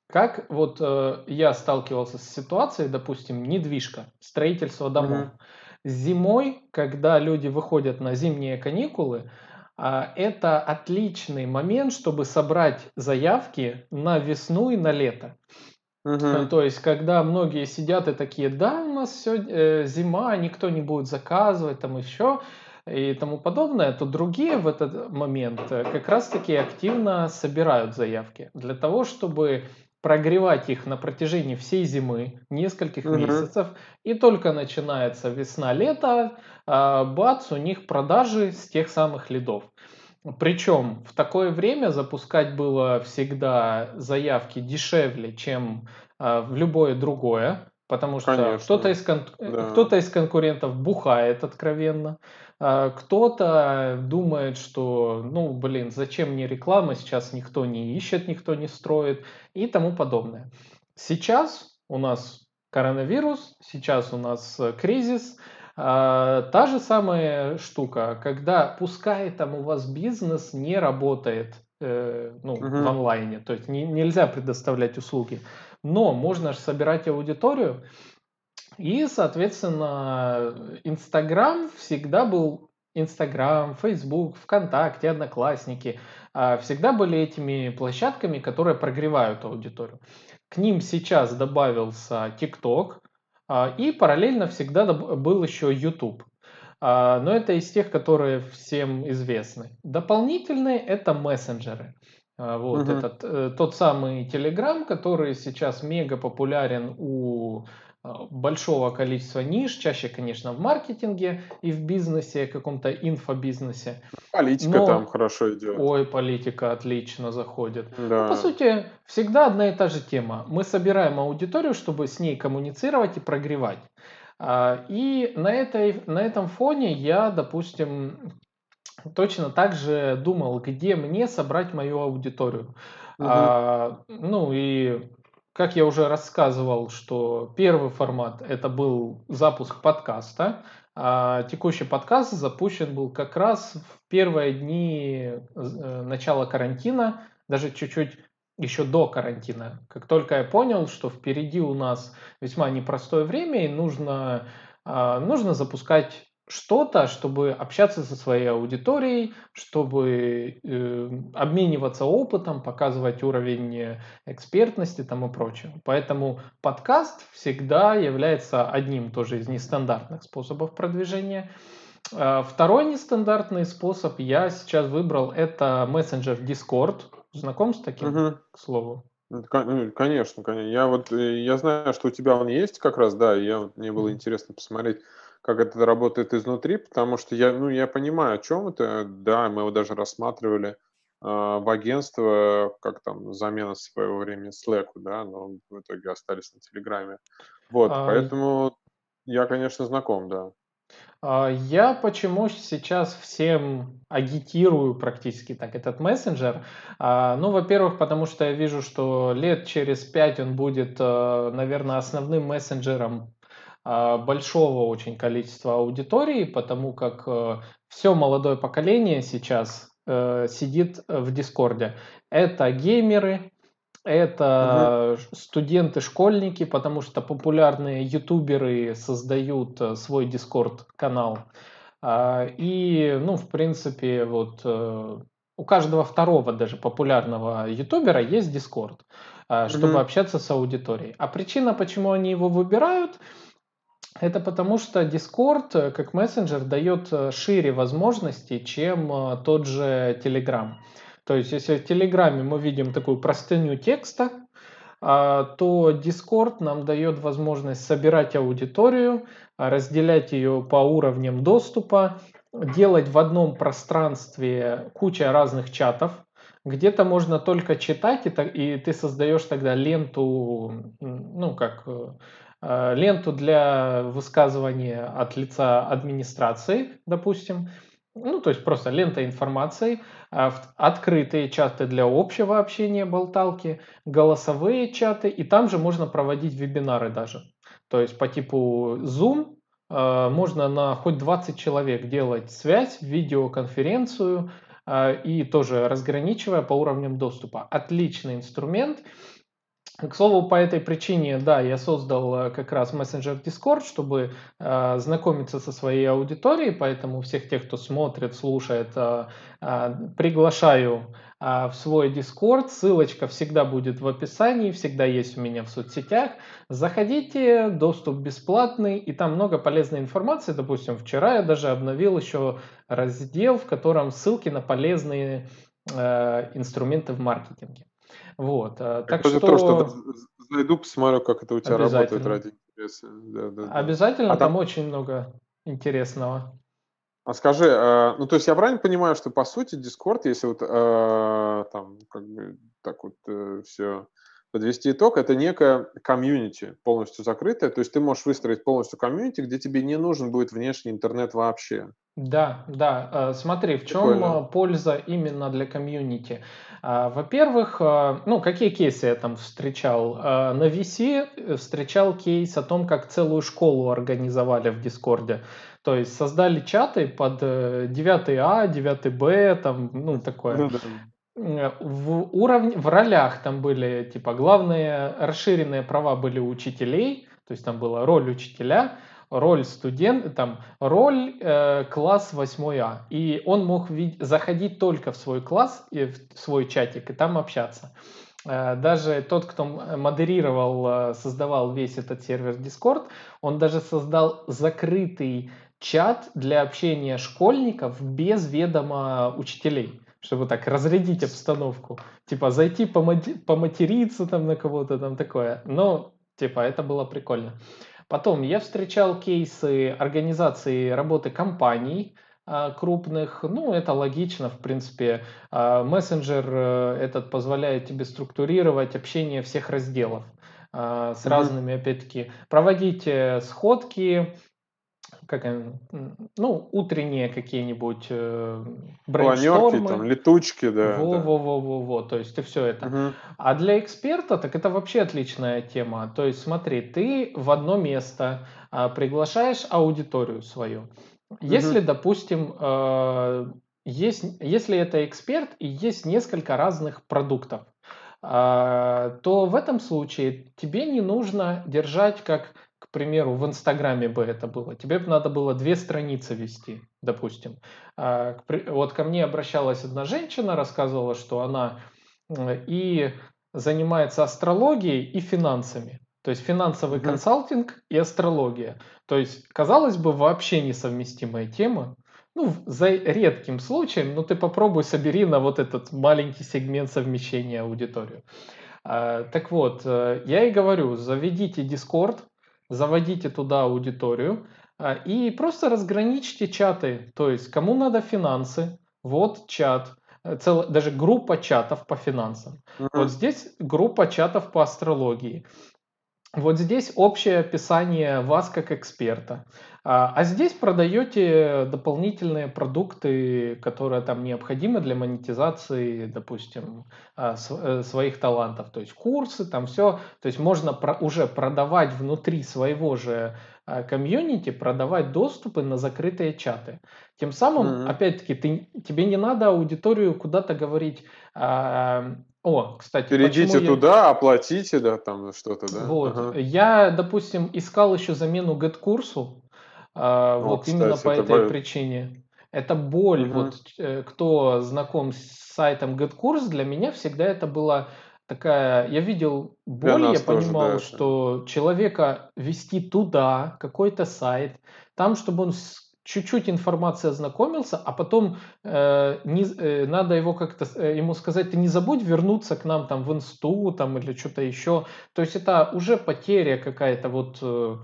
Как вот э, я сталкивался с ситуацией, допустим, недвижка, строительство домов. Mm-hmm. Зимой, когда люди выходят на зимние каникулы, э, это отличный момент, чтобы собрать заявки на весну и на лето. Угу. То есть, когда многие сидят и такие, да, у нас все э, зима, никто не будет заказывать, там еще и тому подобное, то другие в этот момент э, как раз-таки активно собирают заявки для того, чтобы прогревать их на протяжении всей зимы, нескольких угу. месяцев, и только начинается весна-лето, э, бац, у них продажи с тех самых лидов. Причем в такое время запускать было всегда заявки дешевле, чем э, в любое другое, потому что кто-то из, кон- да. кто из конкурентов бухает откровенно, э, кто-то думает, что, ну, блин, зачем мне реклама, сейчас никто не ищет, никто не строит и тому подобное. Сейчас у нас коронавирус, сейчас у нас э, кризис, та же самая штука, когда пускай там у вас бизнес не работает э, ну, угу. в онлайне, то есть не, нельзя предоставлять услуги, но можно же собирать аудиторию, и, соответственно, Инстаграм всегда был Инстаграм, Фейсбук, ВКонтакте, Одноклассники э, всегда были этими площадками, которые прогревают аудиторию. К ним сейчас добавился ТикТок, И параллельно всегда был еще YouTube. Но это из тех, которые всем известны. Дополнительные это мессенджеры. Вот угу. этот э, тот самый Telegram, который сейчас мега популярен у а, большого количества ниш, чаще, конечно, в маркетинге и в бизнесе, каком-то инфобизнесе. Политика Но... там хорошо идет. Ой, политика отлично заходит. Да. Ну, по сути, всегда одна и та же тема. Мы собираем аудиторию, чтобы с ней коммуницировать и прогревать. А, и на, этой, на этом фоне я, допустим, точно так же думал, где мне собрать мою аудиторию. Угу. А, ну и как я уже рассказывал, что первый формат это был запуск подкаста, а текущий подкаст запущен был как раз в первые дни э, начала карантина, даже чуть-чуть еще до карантина. Как только я понял, что впереди у нас весьма непростое время и нужно, а, нужно запускать что-то, чтобы общаться со своей аудиторией, чтобы э, обмениваться опытом, показывать уровень экспертности там и прочее. Поэтому подкаст всегда является одним тоже из нестандартных способов продвижения. А второй нестандартный способ я сейчас выбрал это мессенджер Discord. Знаком с таким, угу. к слову? Конечно, конечно. Я вот э, я знаю, что у тебя он есть как раз, да. Я мне было интересно посмотреть как это работает изнутри, потому что я, ну, я понимаю, о чем это. Да, мы его даже рассматривали э, в агентство, как там замена своего времени Slack, да, но в итоге остались на Телеграме. Вот, а... поэтому я, конечно, знаком, да. А, я почему сейчас всем агитирую практически так этот мессенджер? А, ну, во-первых, потому что я вижу, что лет через пять он будет, наверное, основным мессенджером большого очень количества аудитории, потому как э, все молодое поколение сейчас э, сидит в Дискорде. Это геймеры, это угу. студенты, школьники, потому что популярные ютуберы создают э, свой Дискорд канал. А, и, ну, в принципе, вот у каждого второго даже популярного ютубера есть Дискорд, чтобы угу. общаться с аудиторией. А причина, почему они его выбирают, это потому, что Discord э, как мессенджер дает э, шире возможностей, чем э, тот же Telegram. То есть, если в Телеграме мы видим такую простыню текста, а, то Discord нам дает возможность собирать аудиторию, разделять ее по уровням доступа, делать в одном пространстве куча разных чатов. Где-то можно только читать, и ты создаешь тогда ленту, ну, как ленту для высказывания от лица администрации, допустим, ну, то есть просто лента информации, а открытые чаты для общего общения, болталки, голосовые чаты, и там же можно проводить вебинары даже. То есть по типу Zoom э, можно на хоть 20 человек делать связь, видеоконференцию э, и тоже разграничивая по уровням доступа. Отличный инструмент. К слову, по этой причине, да, я создал э, как раз мессенджер Discord, чтобы э, знакомиться со своей аудиторией, поэтому всех тех, кто смотрит, слушает, э, э, приглашаю э, в свой Discord. Ссылочка всегда будет в описании, всегда есть у меня в соцсетях. Заходите, доступ бесплатный, и там много полезной информации. Допустим, вчера я даже обновил еще раздел, в котором ссылки на полезные э, инструменты в маркетинге. Вот, э, так что... То, что зайду, посмотрю, как это у тебя работает ради интереса. Да, да, Обязательно, а там... там очень много интересного. А скажи, э, ну то есть я правильно понимаю, что по сути Discord, если вот э, там как бы так вот все подвести итог, это некая комьюнити полностью закрытая, то есть ты можешь выстроить полностью комьюнити, где тебе не нужен будет внешний интернет вообще. Да, да. Смотри, в чем Прикольно. польза именно для комьюнити? А, во-первых, ну, какие кейсы я там встречал? На VC встречал кейс о том, как целую школу организовали в Дискорде. То есть создали чаты под 9А, 9Б, там, ну, такое. Ну, да. В, уровне, в ролях там были, типа, главные расширенные права были учителей, то есть там была роль учителя, роль студент, там, роль э, класс 8А. И он мог вид- заходить только в свой класс, и в свой чатик, и там общаться. Э, даже тот, кто модерировал, э, создавал весь этот сервер Discord, он даже создал закрытый чат для общения школьников без ведома учителей чтобы так разрядить обстановку. Типа зайти поматериться там на кого-то там такое. Но, типа, это было прикольно. Потом я встречал кейсы организации работы компаний, а, крупных. Ну, это логично, в принципе. А, мессенджер э, этот позволяет тебе структурировать общение всех разделов а, с mm-hmm. разными, опять-таки, проводить э, сходки, как ну, утренние какие-нибудь э, Планерки, там, летучки, да. Во-во-во-во-во, то есть и все это. Угу. А для эксперта, так это вообще отличная тема. То есть смотри, ты в одно место а, приглашаешь аудиторию свою. Если, допустим, э, есть, если это эксперт и есть несколько разных продуктов, э, то в этом случае тебе не нужно держать, как, примеру, в Инстаграме бы это было. Тебе бы надо было две страницы вести, допустим. Э, вот ко мне обращалась одна женщина, рассказывала, что она и занимается астрологией и финансами. То есть финансовый mm-hmm. консалтинг и астрология. То есть, казалось бы, вообще несовместимая тема. Ну, за редким случаем, но ты попробуй собери на вот этот маленький сегмент совмещения аудиторию. А, так вот, э, я и говорю, заведите Discord, заводите туда аудиторию а, и просто разграничьте чаты. То есть, кому надо финансы, вот чат, э, цел, даже группа чатов по финансам. Uh-huh. Вот здесь группа чатов по астрологии. Вот здесь общее описание вас как эксперта. А, а здесь продаете дополнительные продукты, которые там необходимы для монетизации, допустим, а, э, своих талантов. То есть курсы, там все. То есть можно уже продавать внутри своего же а, комьюнити, продавать доступы на закрытые чаты. Тем самым, mm-hmm. опять-таки, ты, тебе не надо аудиторию куда-то говорить, о, кстати, Перейдите туда, я... оплатите, да, там что-то, да? Вот. Ага. Я, допустим, искал еще замену GetCurse, а, вот кстати, именно по этой боль. причине. Это боль. Угу. Вот э, кто знаком с сайтом GetCourse, для меня всегда это была такая, я видел боль, я понимал, тоже, да, что человека вести туда, какой-то сайт, там, чтобы он чуть-чуть информации ознакомился, а потом э, не, э, надо его как-то э, ему сказать, ты не забудь вернуться к нам там в инсту там или что-то еще. То есть это уже потеря какая-то вот э,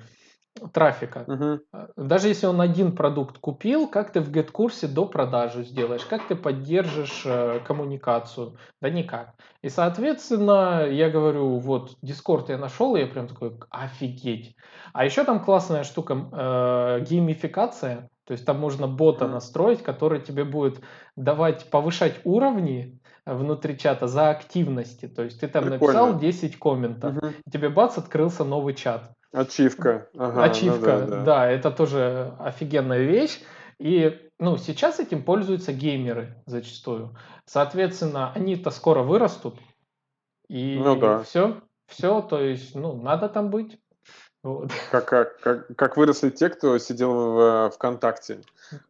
трафика. Угу. Даже если он один продукт купил, как ты в GetCourse до продажи сделаешь, как ты поддержишь э, коммуникацию? Да никак. И, соответственно, я говорю, вот, Discord я нашел, и я прям такой, офигеть. А еще там классная штука, э, геймификация. То есть там можно бота настроить, который тебе будет давать, повышать уровни внутри чата за активности. То есть ты там Прикольно. написал 10 комментов, угу. и тебе бац, открылся новый чат. Ачивка. Ага, Ачивка, ну да, да. да, это тоже офигенная вещь. И ну, сейчас этим пользуются геймеры зачастую. Соответственно, они-то скоро вырастут. И ну, да. все, все, то есть, ну, надо там быть. Вот. Как, как, как, как выросли те, кто сидел в ВКонтакте.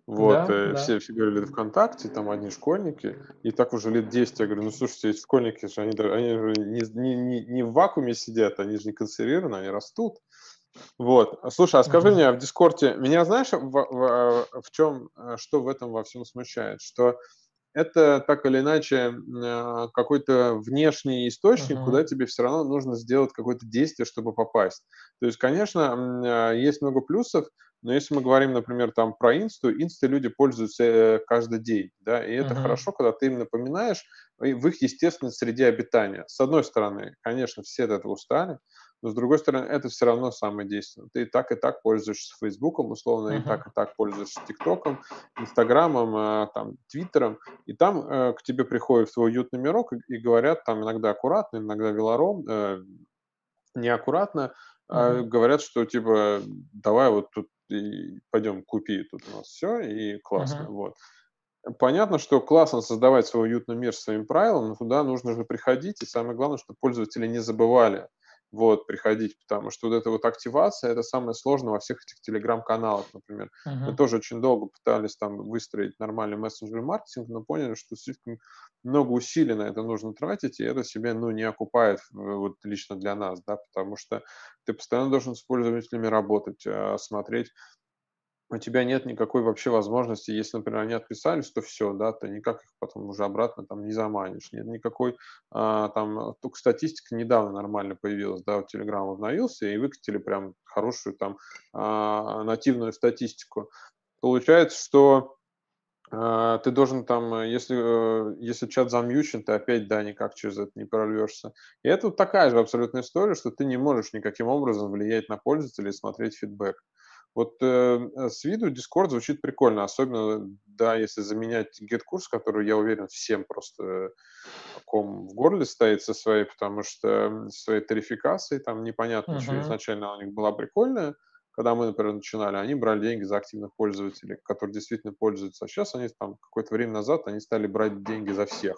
Вот, да, э, все, да. все говорили ВКонтакте, там одни школьники, и так уже лет 10 я говорю, ну слушайте, эти школьники же, они, они же не, не, не, не в вакууме сидят, они же не консервированы, они растут. Вот. Слушай, а скажи mm-hmm. мне, в Дискорде, меня знаешь, в, в, в чем, э, что в этом во всем смущает? Что это так или иначе э, какой-то внешний источник, uh-huh. куда тебе все равно нужно сделать какое-то действие, чтобы попасть. То есть, конечно, э, есть много плюсов, но если мы говорим, например, там про инсту, инсты люди пользуются э, каждый день, да, и это uh-huh. хорошо, когда ты им напоминаешь в их естественной среде обитания. С одной стороны, конечно, все от этого устали, но с другой стороны, это все равно самое действенное. Ты и так и так пользуешься Фейсбуком, условно, uh-huh. и так и так пользуешься ТикТоком, Инстаграмом, э, там, Твиттером, и там э, к тебе приходит в твой уютный мирок и, и говорят там иногда аккуратно, иногда велором, э, неаккуратно, э, говорят, что типа давай вот тут и пойдем купи тут у нас все, и классно, uh-huh. вот. Понятно, что классно создавать свой уютный мир своим правилам, но туда нужно же приходить, и самое главное, чтобы пользователи не забывали, вот, приходить, потому что вот эта вот активация, это самое сложное во всех этих телеграм-каналах, например. Uh-huh. Мы тоже очень долго пытались там выстроить нормальный мессенджер маркетинг, но поняли, что слишком много усилий на это нужно тратить, и это себе, ну, не окупает вот лично для нас, да, потому что ты постоянно должен с пользователями работать, а, смотреть, у тебя нет никакой вообще возможности, если, например, они отписались, то все, да, ты никак их потом уже обратно там не заманишь. Нет никакой, а, там, только статистика недавно нормально появилась, да, вот Telegram обновился и выкатили прям хорошую там а, нативную статистику. Получается, что а, ты должен там, если, э, если чат замьючен, ты опять, да, никак через это не прорвешься. И это вот такая же абсолютная история, что ты не можешь никаким образом влиять на пользователя и смотреть фидбэк. Вот э, с виду Discord звучит прикольно, особенно, да, если заменять get-курс, который, я уверен, всем просто ком в горле стоит со своей, потому что своей тарификацией, там непонятно, uh-huh. что изначально у них была прикольная, когда мы, например, начинали, они брали деньги за активных пользователей, которые действительно пользуются, а сейчас они там какое-то время назад, они стали брать деньги за всех.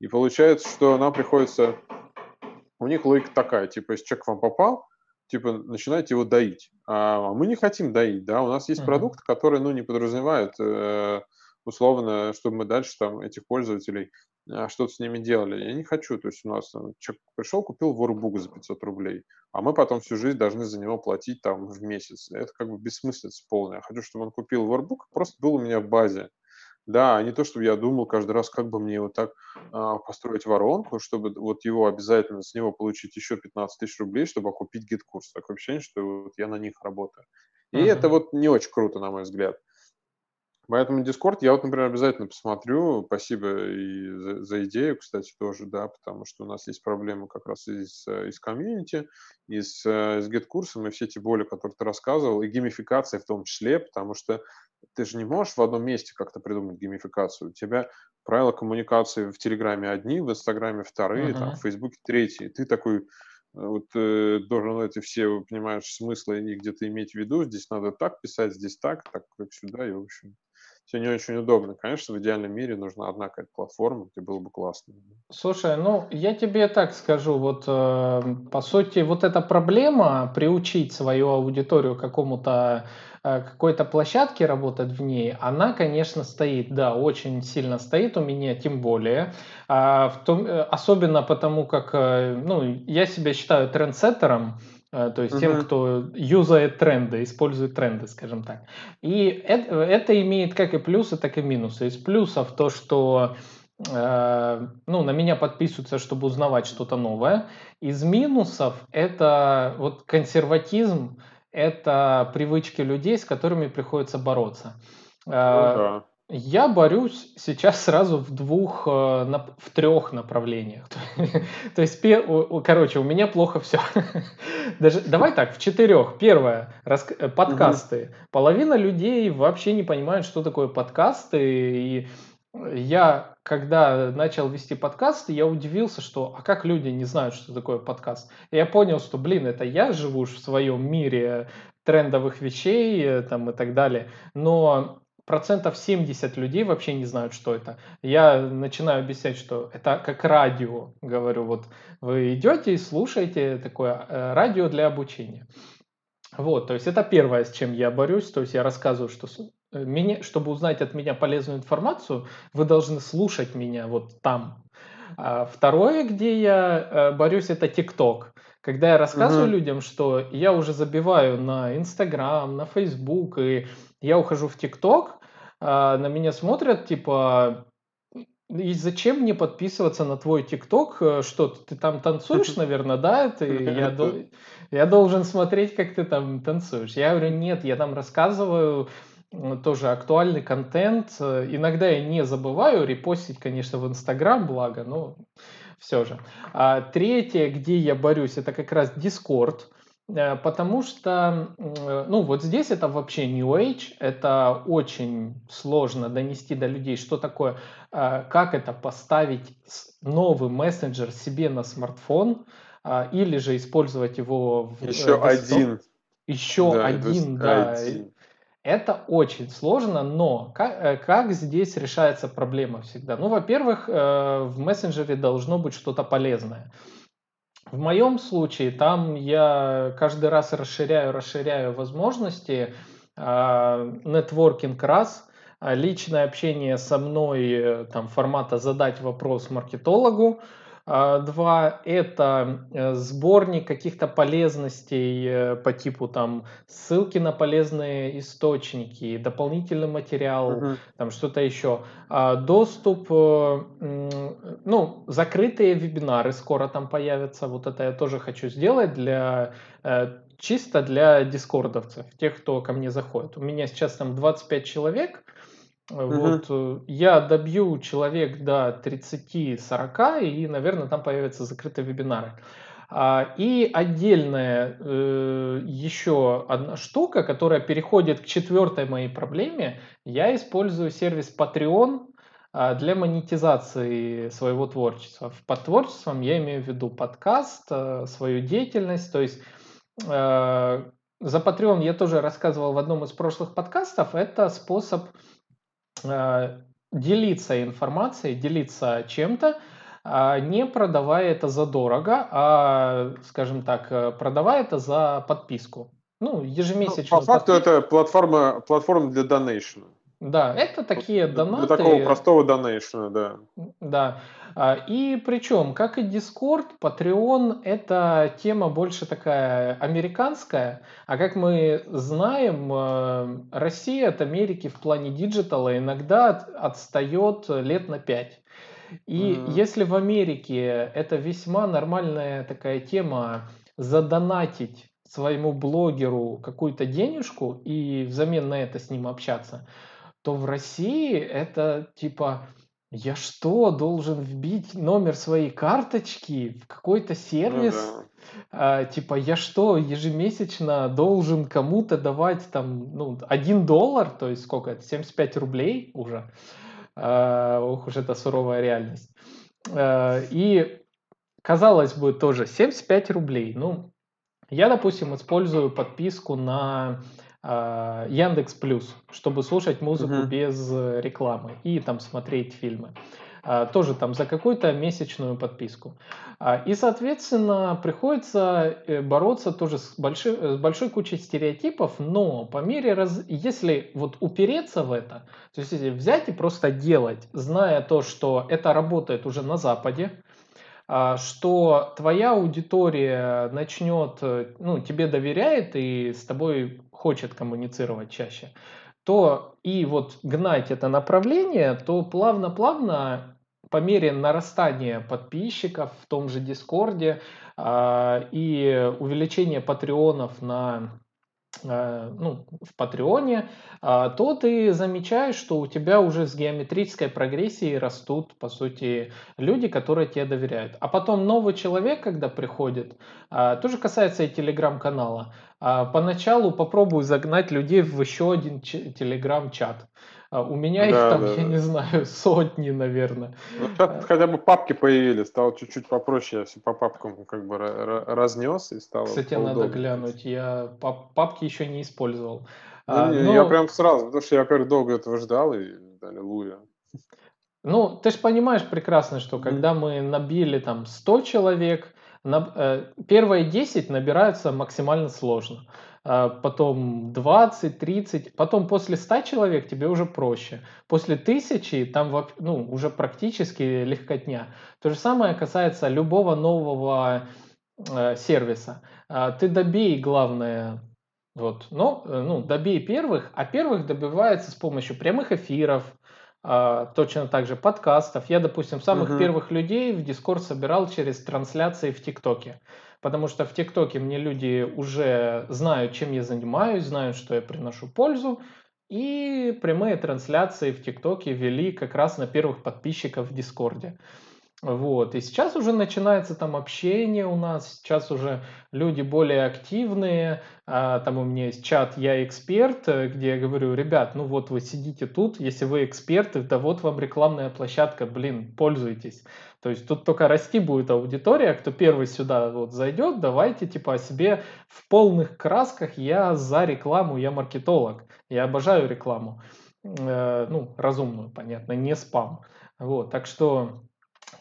И получается, что нам приходится, у них логика такая, типа, если человек вам попал, типа, начинаете его доить. А мы не хотим доить, да, у нас есть uh-huh. продукт, который, ну, не подразумевает э, условно, чтобы мы дальше там этих пользователей э, что-то с ними делали. Я не хочу, то есть у нас там, человек пришел, купил воркбук за 500 рублей, а мы потом всю жизнь должны за него платить там в месяц. Это как бы бессмыслица полная. Я хочу, чтобы он купил workbook, просто был у меня в базе. Да, а не то, чтобы я думал каждый раз, как бы мне вот так а, построить воронку, чтобы вот его обязательно с него получить еще 15 тысяч рублей, чтобы окупить GetCourse. Такое ощущение, что вот я на них работаю. И uh-huh. это вот не очень круто, на мой взгляд. Поэтому Discord я вот, например, обязательно посмотрю. Спасибо и за, за идею, кстати, тоже, да, потому что у нас есть проблемы как раз и с, и с комьюнити, и с, и с GetCourse ом, и все эти боли, которые ты рассказывал, и геймификация в том числе, потому что ты же не можешь в одном месте как-то придумать геймификацию. У тебя правила коммуникации в Телеграме одни, в Инстаграме вторые, uh-huh. там, в Фейсбуке третьи. Ты такой э, вот э, должен эти все, понимаешь, смыслы и где-то иметь в виду. Здесь надо так писать, здесь так, так, как сюда, и, в общем, все не очень удобно. Конечно, в идеальном мире нужна одна какая-то платформа, где было бы классно. Слушай, ну я тебе так скажу, вот э, по сути вот эта проблема приучить свою аудиторию к какому-то э, какой-то площадке работать в ней, она, конечно, стоит, да, очень сильно стоит у меня, тем более, а, в том, э, особенно потому как, э, ну, я себя считаю трендсеттером, Э, то есть uh-huh. тем, кто юзает тренды, использует тренды, скажем так. И это, это имеет как и плюсы, так и минусы. Из плюсов то, что э, ну, на меня подписываются, чтобы узнавать что-то новое. Из минусов это вот консерватизм, это привычки людей, с которыми приходится бороться. Ну, да. Я борюсь сейчас сразу в двух, э, в трех направлениях. То есть, короче, у меня плохо все. Даже, давай так, в четырех. Первое, э, подкасты. Половина людей вообще не понимают, что такое подкасты. И я, когда начал вести подкасты, я удивился, что а как люди не знают, что такое подкаст. И я понял, что, блин, это я живу в своем мире трендовых вещей э, там, и так далее. Но процентов 70 людей вообще не знают, что это. Я начинаю объяснять, что это как радио. Говорю, вот вы идете и слушаете такое э, радио для обучения. Вот, то есть это первое, с чем я борюсь. То есть я рассказываю, что э, чтобы узнать от меня полезную информацию, вы должны слушать меня вот там. А второе, где я э, борюсь, это ТикТок. Когда я рассказываю угу. людям, что я уже забиваю на Инстаграм, на Фейсбук, и я ухожу в ТикТок, а, на меня смотрят, типа, и зачем мне подписываться на твой ТикТок? Э, что, ты там танцуешь, наверное, да? Ты, я, я должен смотреть, как ты там танцуешь. Я говорю, нет, я там рассказываю тоже актуальный контент. Иногда я не забываю репостить, конечно, в Инстаграм, благо, но все же. А третье, где я борюсь, это как раз Discord. Э, потому что, ну, вот здесь это вообще New Age, это очень сложно донести до людей, что такое, э, как это поставить новый мессенджер себе на смартфон, э, или же использовать его в Еще один. Еще да, один, да. Один. Это очень сложно, но как, как здесь решается проблема всегда? Ну, во-первых, в мессенджере должно быть что-то полезное. В моем случае там я каждый раз расширяю, расширяю возможности. Нетворкинг раз, личное общение со мной э, там формата задать вопрос маркетологу, два – это э, сборник каких-то полезностей э, по типу там ссылки на полезные источники, дополнительный материал, uh-huh. там что-то еще. А, доступ, э, ну, закрытые вебинары скоро там появятся. Вот это я тоже хочу сделать для чисто для дискордовцев, тех, кто ко мне заходит. У меня сейчас там 25 человек – вот угу. я добью человек до 30-40, и, наверное, там появятся закрытые вебинары. А, и отдельная э, еще одна штука, которая переходит к четвертой моей проблеме. Я использую сервис Patreon а, для монетизации своего творчества. Под творчеством я имею в виду подкаст, э, свою деятельность. То есть за Patreon я тоже рассказывал в одном из прошлых подкастов. Это способ делиться информацией, делиться чем-то, а не продавая это задорого, а, скажем так, э, продавая это за подписку. Ну, ежемесячно. Ну, по факту подписку. это платформа, платформа для донейшена. Да, это такие донаты. Для такого простого donation а, да. Да. А, и причем, как и Discord, Patreon – это тема больше такая американская, а как мы знаем, э, Россия от Америки в плане digital а иногда отстает лет на пять. И mm-hmm. если в Америке это весьма нормальная такая тема задонатить своему блогеру какую-то денежку и взамен на это с ним общаться, то в России это типа я что, должен вбить номер своей карточки в какой-то сервис? Ну, да. а, типа, я что, ежемесячно должен кому-то давать там, ну, 1 доллар, то есть сколько это, 75 рублей уже? А, ох уж это суровая реальность. А, и, казалось бы, тоже 75 рублей. Ну, я, допустим, использую подписку на Яндекс Плюс, чтобы слушать музыку uh-huh. без рекламы и там смотреть фильмы. А, тоже там за какую-то месячную подписку. А, и, соответственно, приходится э, бороться тоже с большой, с большой кучей стереотипов, но по мере раз... если вот упереться в это, то есть если взять и просто делать, зная то, что это работает уже на Западе, что твоя аудитория начнет, э, ну, тебе доверяет и с тобой хочет коммуницировать чаще, то и вот гнать это направление, то плавно-плавно по мере нарастания подписчиков в том же Дискорде э, и увеличения патреонов на Э, ну, в Патреоне, а, то ты замечаешь, что у тебя уже с геометрической прогрессией растут, по сути, люди, которые тебе доверяют. А потом новый человек, когда приходит, а, тоже касается и телеграм-канала, а, поначалу попробую загнать людей в еще один телеграм-чат. А у меня их там, да, я да. не знаю, сотни, наверное. Ну, сейчас хотя бы папки появились, стало чуть-чуть попроще, я все по папкам как бы разнес и стало Кстати, поудобнее. надо глянуть, я пап папки еще не использовал. Не, а, не, но... Я прям сразу, потому что я, во долго этого ждал, и аллилуйя. Ну, ты же понимаешь прекрасно, что когда мы набили там 100 человек, первые 10 набираются максимально сложно. А, потом 20, 30, потом после 100 человек тебе уже проще. После 1000 там ну, уже практически легкотня. То же самое касается любого нового э, сервиса. Э, ты добей, главное, вот, но, э, ну, добей первых, а первых добивается с помощью прямых эфиров, э, точно так же подкастов. Я, допустим, самых угу. первых людей в Discord собирал через трансляции в ТикТоке потому что в ТикТоке мне люди уже знают, чем я занимаюсь, знают, что я приношу пользу, и прямые трансляции в ТикТоке вели как раз на первых подписчиков в Дискорде. Вот. И сейчас уже начинается там общение у нас, сейчас уже люди более активные. А, там у меня есть чат «Я эксперт», где я говорю, ребят, ну вот вы сидите тут, если вы эксперты, да вот вам рекламная площадка, блин, пользуйтесь. То есть тут только расти будет аудитория, кто первый сюда вот зайдет, давайте типа о себе в полных красках, я за рекламу, я маркетолог, я обожаю рекламу. Э, ну, разумную, понятно, не спам. Вот, так что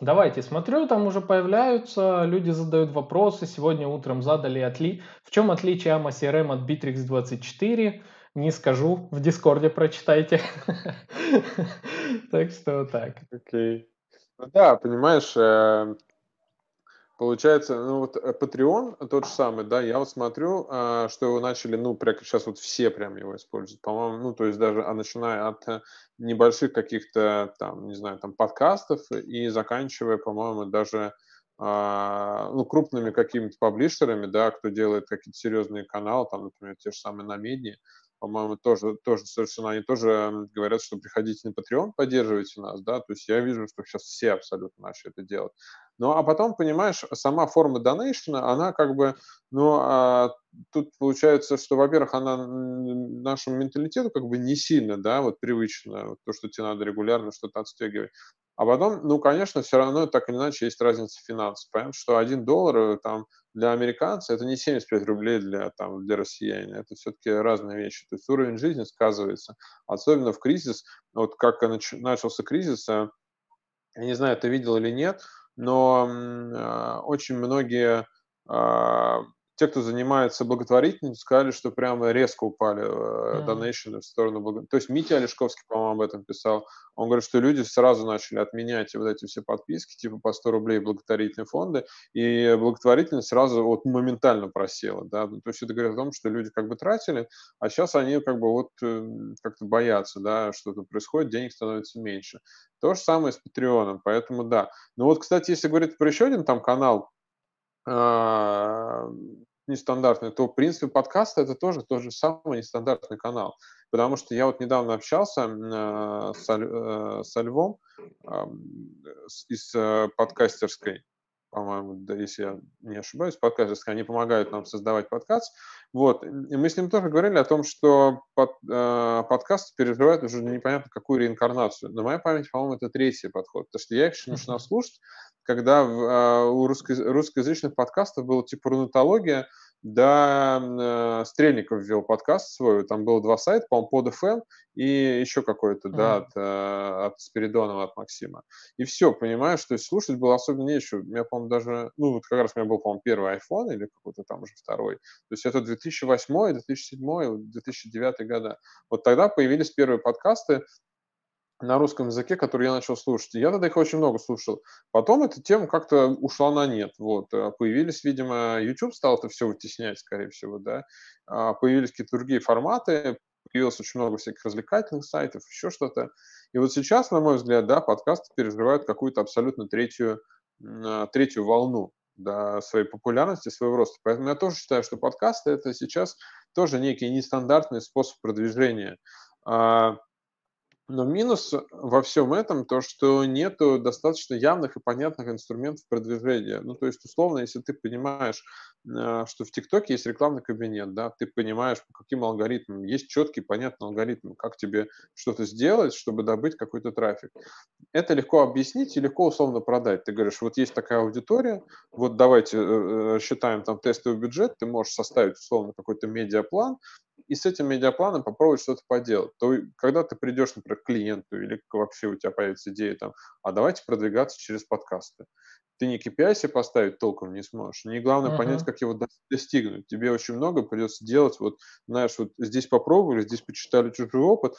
Давайте, смотрю, там уже появляются, люди задают вопросы. Сегодня утром задали отли. В чем отличие AMA CRM от Bittrex 24? Не скажу, в Дискорде прочитайте. Так что так. Окей. Ну да, понимаешь, э, Получается, ну вот э, Patreon тот же самый, да, я вот смотрю, а, что его начали, ну, прям сейчас вот все прям его используют, по-моему, ну, то есть даже, а начиная от э, небольших каких-то там, не знаю, там подкастов и заканчивая, по-моему, даже а, ну, крупными какими-то паблишерами, да, кто делает какие-то серьезные каналы, там, например, те же самые на медне, по-моему, тоже, тоже совершенно, они тоже говорят, что приходите на Patreon, поддерживайте нас, да, то есть я вижу, что сейчас все абсолютно начали это делать. Ну, а потом, понимаешь, сама форма донейшена, она как бы, ну, а, тут получается, что, во-первых, она нашему менталитету как бы не сильно, да, вот привычно, вот то, что тебе надо регулярно что-то отстегивать. А потом, ну, конечно, все равно так или иначе есть разница финансов. Понятно, что один доллар э, там для американца это не 75 рублей для, там, для россиянина. Это все-таки разные вещи. То есть уровень жизни сказывается. Особенно в кризис. Вот как начался кризис, э, я не знаю, ты видел или нет, но э, очень многие э, те, кто занимается благотворительностью, сказали, что прямо резко упали э, донейшены mm. в сторону благотворительности. То есть Митя Олешковский, по-моему, об этом писал. Он говорит, что люди сразу начали отменять вот эти все подписки, типа по 100 рублей благотворительные фонды, и благотворительность сразу вот моментально просела. Да? То есть это говорит о том, что люди как бы тратили, а сейчас они как бы вот э, как-то боятся, да, что-то происходит, денег становится меньше. То же самое с Патреоном, поэтому да. Ну вот, кстати, если говорить про еще один там канал, а, нестандартный, то, в принципе, подкаст это тоже тот же самый нестандартный канал. Потому что я вот недавно общался э, с, э, со Львом э, из э, подкастерской, по-моему, да, если я не ошибаюсь, подкастерской, они помогают нам создавать подкаст. Вот, и мы с ним тоже говорили о том, что под, э, подкаст переживает уже непонятно какую реинкарнацию. На моей памяти, по-моему, это третий подход, потому что я их еще начинал слушать, когда в, э, у русско, русскоязычных подкастов было типа рунатология, да, э, Стрельников ввел подкаст свой, там было два сайта, по-моему, под FM и еще какой-то, mm-hmm. да, от, э, от Спиридонова, от Максима. И все, понимаешь, то есть слушать было особенно нечего. У меня, по-моему, даже, ну, вот как раз у меня был, по-моему, первый iPhone или какой-то там уже второй. То есть это 2008, 2007, 2009 года. Вот тогда появились первые подкасты, на русском языке, который я начал слушать. Я тогда их очень много слушал. Потом эта тема как-то ушла на нет. Вот. Э, появились, видимо, YouTube стал это все вытеснять, скорее всего, да. А, появились какие-то другие форматы, появилось очень много всяких развлекательных сайтов, еще что-то. И вот сейчас, на мой взгляд, да, подкасты переживают какую-то абсолютно третью, а, третью волну да, своей популярности, своего роста. Поэтому я тоже считаю, что подкасты это сейчас тоже некий нестандартный способ продвижения. Но минус во всем этом то, что нету достаточно явных и понятных инструментов продвижения. Ну, то есть, условно, если ты понимаешь, э, что в ТикТоке есть рекламный кабинет, да, ты понимаешь, по каким алгоритмам, есть четкий, понятный алгоритм, как тебе что-то сделать, чтобы добыть какой-то трафик. Это легко объяснить и легко условно продать. Ты говоришь, вот есть такая аудитория, вот давайте э, э, считаем там тестовый бюджет, ты можешь составить условно какой-то медиаплан, и с этим медиапланом попробовать что-то поделать. То когда ты придешь, например, к клиенту или вообще у тебя появится идея там, а давайте продвигаться через подкасты. Ты не KPI себе поставить толком не сможешь. Не главное uh-huh. понять, как его достигнуть. Тебе очень много придется делать. Вот, знаешь, вот здесь попробовали, здесь почитали чужой опыт,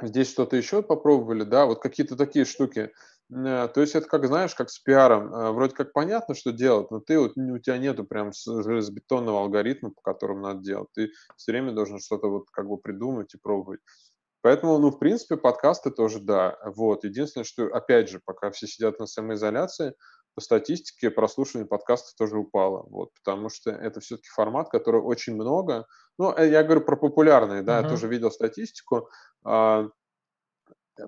здесь что-то еще попробовали, да, вот какие-то такие штуки. Э, то есть это как, знаешь, как с пиаром. Э, вроде как понятно, что делать, но ты вот, у тебя нету прям железобетонного алгоритма, по которому надо делать. Ты все время должен что-то вот как бы придумать и пробовать. Поэтому, ну, в принципе, подкасты тоже да. Вот. Единственное, что, опять же, пока все сидят на самоизоляции, по статистике прослушивание подкастов тоже упало. Вот, потому что это все-таки формат, который очень много. Ну, э, я говорю про популярные, да, uh-huh. я тоже видел статистику. А,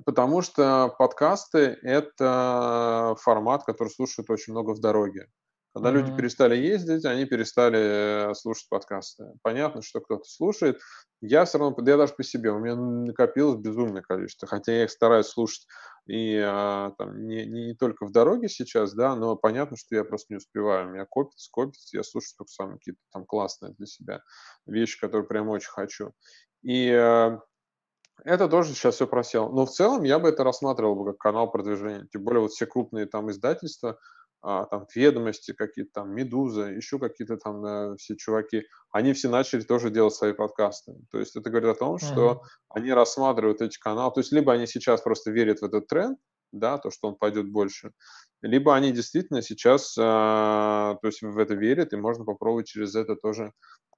Потому что подкасты – это формат, который слушают очень много в дороге. Когда mm-hmm. люди перестали ездить, они перестали э, слушать подкасты. Понятно, что кто-то слушает. Я все равно, я даже по себе, у меня накопилось безумное количество, хотя я их стараюсь слушать и а, там, не, не только в дороге сейчас, да, но понятно, что я просто не успеваю. У меня копится, копится, я слушаю только самые какие-то там классные для себя вещи, которые прям очень хочу. И а, Это тоже сейчас все просело. Но в целом я бы это рассматривал бы как канал продвижения. Тем более вот все крупные там издательства, а, там ведомости какие-то, там Медуза, еще какие-то там да, все чуваки, они все начали тоже делать свои подкасты. То есть это говорит о том, что они рассматривают эти каналы. То есть либо они сейчас просто верят в этот тренд, да, то, что он пойдет больше, либо они действительно сейчас, а, то есть в это верят, и можно попробовать через это тоже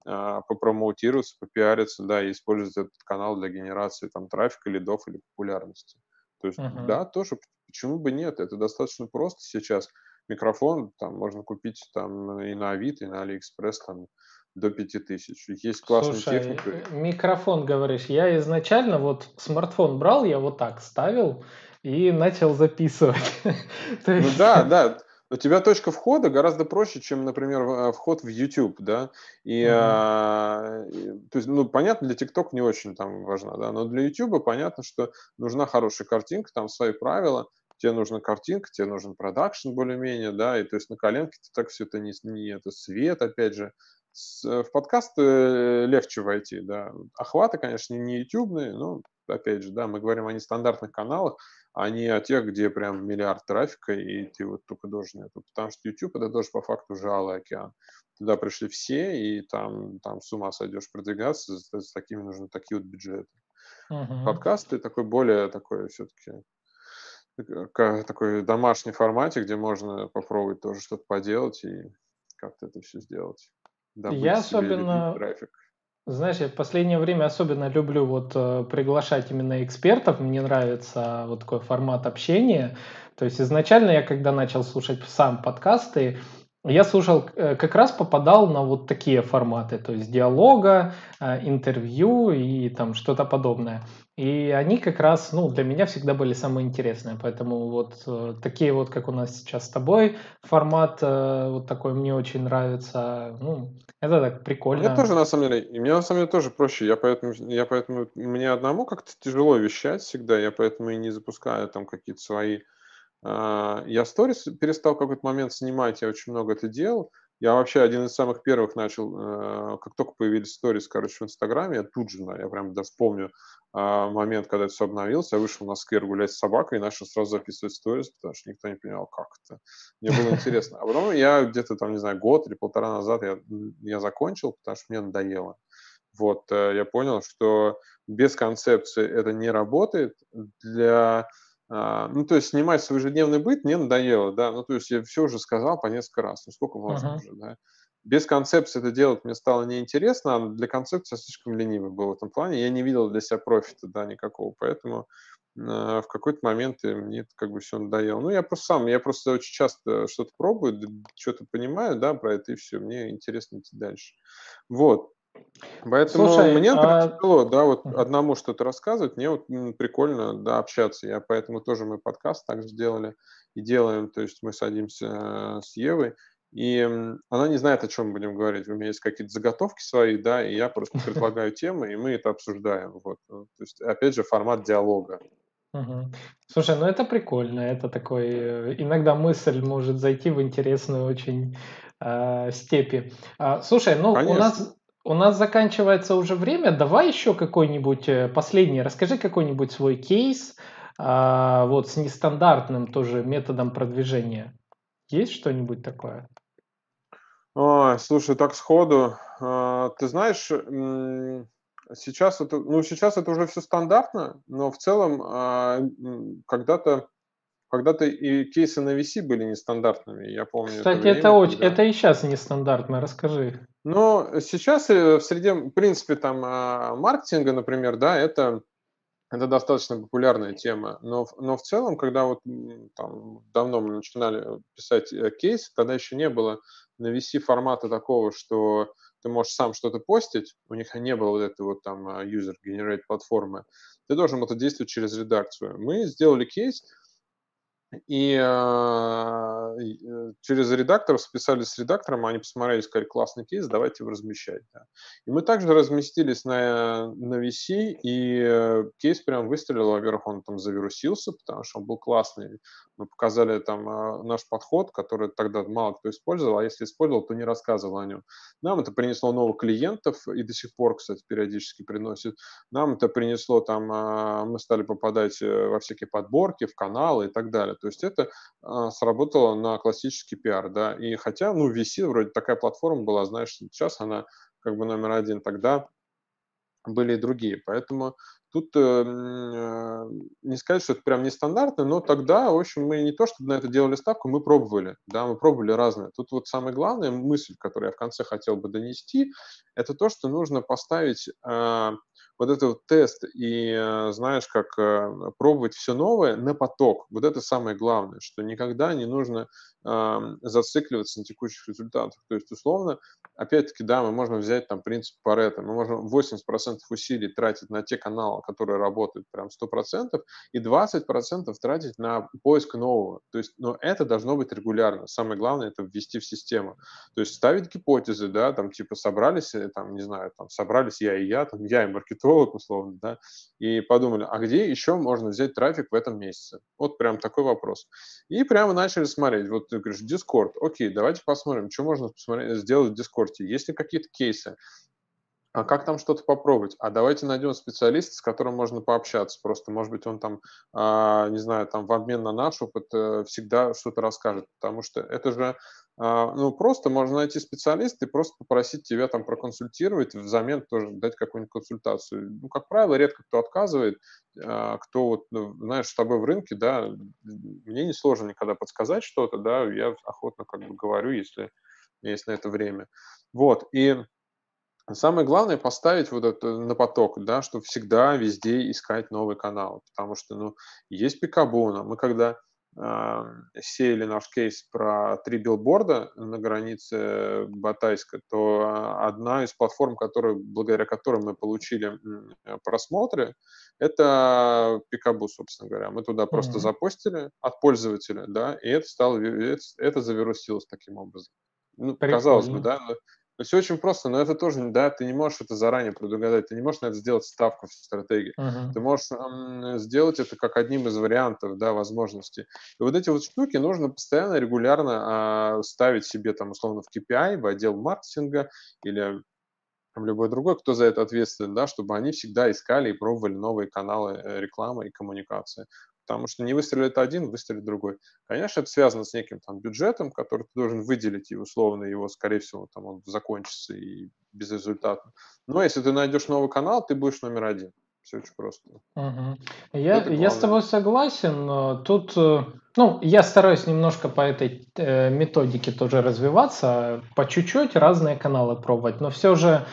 попромоутироваться, попиариться, да, и использовать этот канал для генерации там трафика, лидов или популярности. То есть, uh-huh. да, тоже почему бы нет? Это достаточно просто сейчас. Микрофон там можно купить там и на Авито, и на Алиэкспресс там до 5000. Есть классная Слушай, техника. Э, микрофон, говоришь. Я изначально вот смартфон брал, я вот так ставил и начал записывать. Ну да, да. У тебя точка входа гораздо проще, чем, например, а, вход в YouTube, да, и, mm-hmm. а, и то есть, ну, понятно, для TikTok не очень там важна, да, но для YouTube понятно, что нужна хорошая картинка, там свои правила, тебе нужна картинка, тебе нужен продакшн более-менее, да, и то есть на коленке ты так все это не, не это свет, опять же, с, в подкаст э, легче войти, да, охваты, конечно, не ютубные, но, опять же, да, мы говорим о нестандартных каналах, а не о тех, где прям миллиард трафика, и ты вот только должен это. Потому что YouTube это тоже по факту жалый океан. Туда пришли все, и там, там с ума сойдешь продвигаться, с, с такими нужны такие вот бюджеты. Uh-huh. Подкасты такой более такой все-таки такой домашний формате, где можно попробовать тоже что-то поделать и как-то это все сделать. Я особенно, трафик. Знаешь, я в последнее время особенно люблю вот э, приглашать именно экспертов. Мне нравится вот такой формат общения. То есть изначально я, когда начал слушать сам подкасты, я слушал, э, как раз попадал на вот такие форматы, то есть диалога, э, интервью и там что-то подобное. И они как раз, ну, для меня всегда были самые интересные. Поэтому вот э, такие вот, как у нас сейчас с тобой, формат э, вот такой мне очень нравится. Ну, это так прикольно. Мне тоже, на самом деле, и мне на самом деле тоже проще. Я поэтому, я поэтому, мне одному как-то тяжело вещать всегда, я поэтому и не запускаю там какие-то свои... Э, я сторис перестал в какой-то момент снимать, я очень много это делал. Я вообще один из самых первых начал, э, как только появились сторис, короче, в Инстаграме, я тут же, я прям да, вспомню а, момент, когда это все обновилось, я вышел на сквер гулять с собакой и начал сразу записывать сторис, потому что никто не понимал, как это. Мне было интересно. А потом я где-то там, не знаю, год или полтора назад я, я закончил, потому что мне надоело. Вот, э, я понял, что без концепции это не работает. Для ну, то есть снимать свой ежедневный быт мне надоело, да, ну, то есть я все уже сказал по несколько раз, ну, сколько можно uh-huh. уже, да. Без концепции это делать мне стало неинтересно, а для концепции я слишком ленивый был в этом плане, я не видел для себя профита, да, никакого, поэтому э, в какой-то момент мне это как бы все надоело. Ну, я просто сам, я просто очень часто что-то пробую, что-то понимаю, да, про это, и все, мне интересно идти дальше. Вот, Поэтому Слушай, мне а... тяжело, да, вот одному что-то рассказывать, мне вот прикольно, да, общаться. Я поэтому тоже мы подкаст так сделали и делаем, то есть мы садимся э, с Евой, и она не знает, о чем будем говорить. У меня есть какие-то заготовки свои, да, и я просто предлагаю темы, и мы это обсуждаем. Вот. Э, то есть, опять же, формат диалога. Угу. Слушай, ну это прикольно, это такой, э, иногда мысль может зайти в интересную очень э, степи. А, слушай, ну Конечно. у нас у нас заканчивается уже время. Давай еще какой-нибудь э, последний. Расскажи какой-нибудь свой кейс а, вот с нестандартным тоже методом продвижения. Есть что-нибудь такое? Ой, слушай, так сходу. А, ты знаешь, сейчас это, ну, сейчас это уже все стандартно, но в целом а, когда-то когда-то и кейсы на VC были нестандартными, я помню. Кстати, это, время, это, очень, когда... это и сейчас нестандартно, расскажи. Но сейчас э, в среде, в принципе, там а, маркетинга, например, да, это, это достаточно популярная тема. Но, но в целом, когда вот там давно мы начинали писать э, кейс, тогда еще не было на VC формата такого, что ты можешь сам что-то постить, у них не было вот этой вот там а, user generate платформы, ты должен это действовать через редакцию. Мы сделали кейс, и э, через редакторов списались с редактором, они посмотрели, сказали, классный кейс, давайте его размещать. Да. И мы также разместились на, на VC, и э, кейс прям выстрелил, во-первых, он там завирусился, потому что он был классный. Мы показали там э, наш подход, который тогда мало кто использовал, а если использовал, то не рассказывал о нем. Нам это принесло новых клиентов, и до сих пор, кстати, периодически приносит. Нам это принесло там, э, мы стали попадать э, во всякие подборки, в каналы и так далее. То есть это а, сработало на классический пиар, да, и хотя, ну, VC вроде такая платформа была, знаешь, сейчас она как бы номер один, тогда были и другие, поэтому тут э, э, не сказать, что это прям нестандартно, но тогда, в общем, мы не то, чтобы на это делали ставку, мы пробовали, да, мы пробовали разные. Тут вот самая главная мысль, которую я в конце хотел бы донести, это то, что нужно поставить э, вот этот вот тест и, э, знаешь, как э, пробовать все новое на поток. Вот это самое главное, что никогда не нужно э, зацикливаться на текущих результатах. То есть, условно, опять-таки, да, мы можем взять там принцип Паретта, мы можем 80% усилий тратить на те каналы, которые работают прям 100%, и 20% тратить на поиск нового. То есть, но это должно быть регулярно. Самое главное это ввести в систему. То есть ставить гипотезы, да, там типа собрались, там, не знаю, там собрались я и я, там я и маркетолог, условно, да, и подумали, а где еще можно взять трафик в этом месяце? Вот прям такой вопрос. И прямо начали смотреть. Вот ты говоришь, Discord, окей, давайте посмотрим, что можно посмотреть, сделать в Discord. Есть ли какие-то кейсы? А как там что-то попробовать? А давайте найдем специалиста, с которым можно пообщаться. Просто, может быть, он там, э, не знаю, там в обмен на наш опыт э, всегда что-то расскажет, потому что это же, э, ну, просто можно найти специалиста и просто попросить тебя там проконсультировать, взамен тоже дать какую-нибудь консультацию. Ну, как правило, редко кто отказывает, э, кто вот, ну, знаешь, с тобой в рынке, да, мне несложно никогда подсказать что-то, да, я охотно как бы говорю, если есть на это время. Вот, и Самое главное поставить вот это на поток, да, чтобы всегда везде искать новый канал, потому что, ну, есть пикабуна. Мы когда э, сеяли наш кейс про три билборда на границе Батайска, то одна из платформ, которые, благодаря которой мы получили просмотры, это Пикабу, собственно говоря. Мы туда mm-hmm. просто запостили от пользователя, да, и это стало, это, это завирусилось таким образом. Ну, Прикольно. казалось бы, да, но все очень просто, но это тоже, да, ты не можешь это заранее предугадать, ты не можешь на это сделать ставку в стратегии. Uh-huh. Ты можешь эм, сделать это как одним из вариантов, да, возможностей. И вот эти вот штуки нужно постоянно, регулярно э, ставить себе там условно в KPI, в отдел маркетинга или там, любой другой, кто за это ответственен, да, чтобы они всегда искали и пробовали новые каналы э, рекламы и коммуникации потому что не выстрелит один, выстрелит другой. Конечно, это связано с неким там бюджетом, который ты должен выделить, и условно его, скорее всего, там он закончится и без результата. Но если ты найдешь новый канал, ты будешь номер один. Все очень просто. Угу. Я, я с тобой согласен. Тут, э, ну, я стараюсь немножко по этой э, методике тоже развиваться, по чуть-чуть разные каналы пробовать, но все же,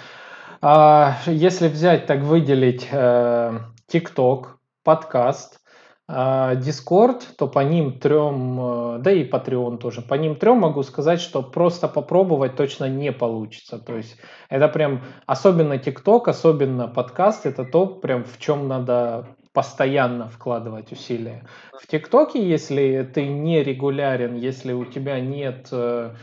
э, если взять так выделить э, TikTok, подкаст, а, Discord, то по ним трем, э, да и Patreon тоже, по ним трем могу сказать, что просто попробовать точно не получится. То есть это прям, особенно TikTok, особенно подкаст, это то, прям в чем надо постоянно вкладывать усилия. В ТикТоке, если ты не регулярен, если у тебя нет Э,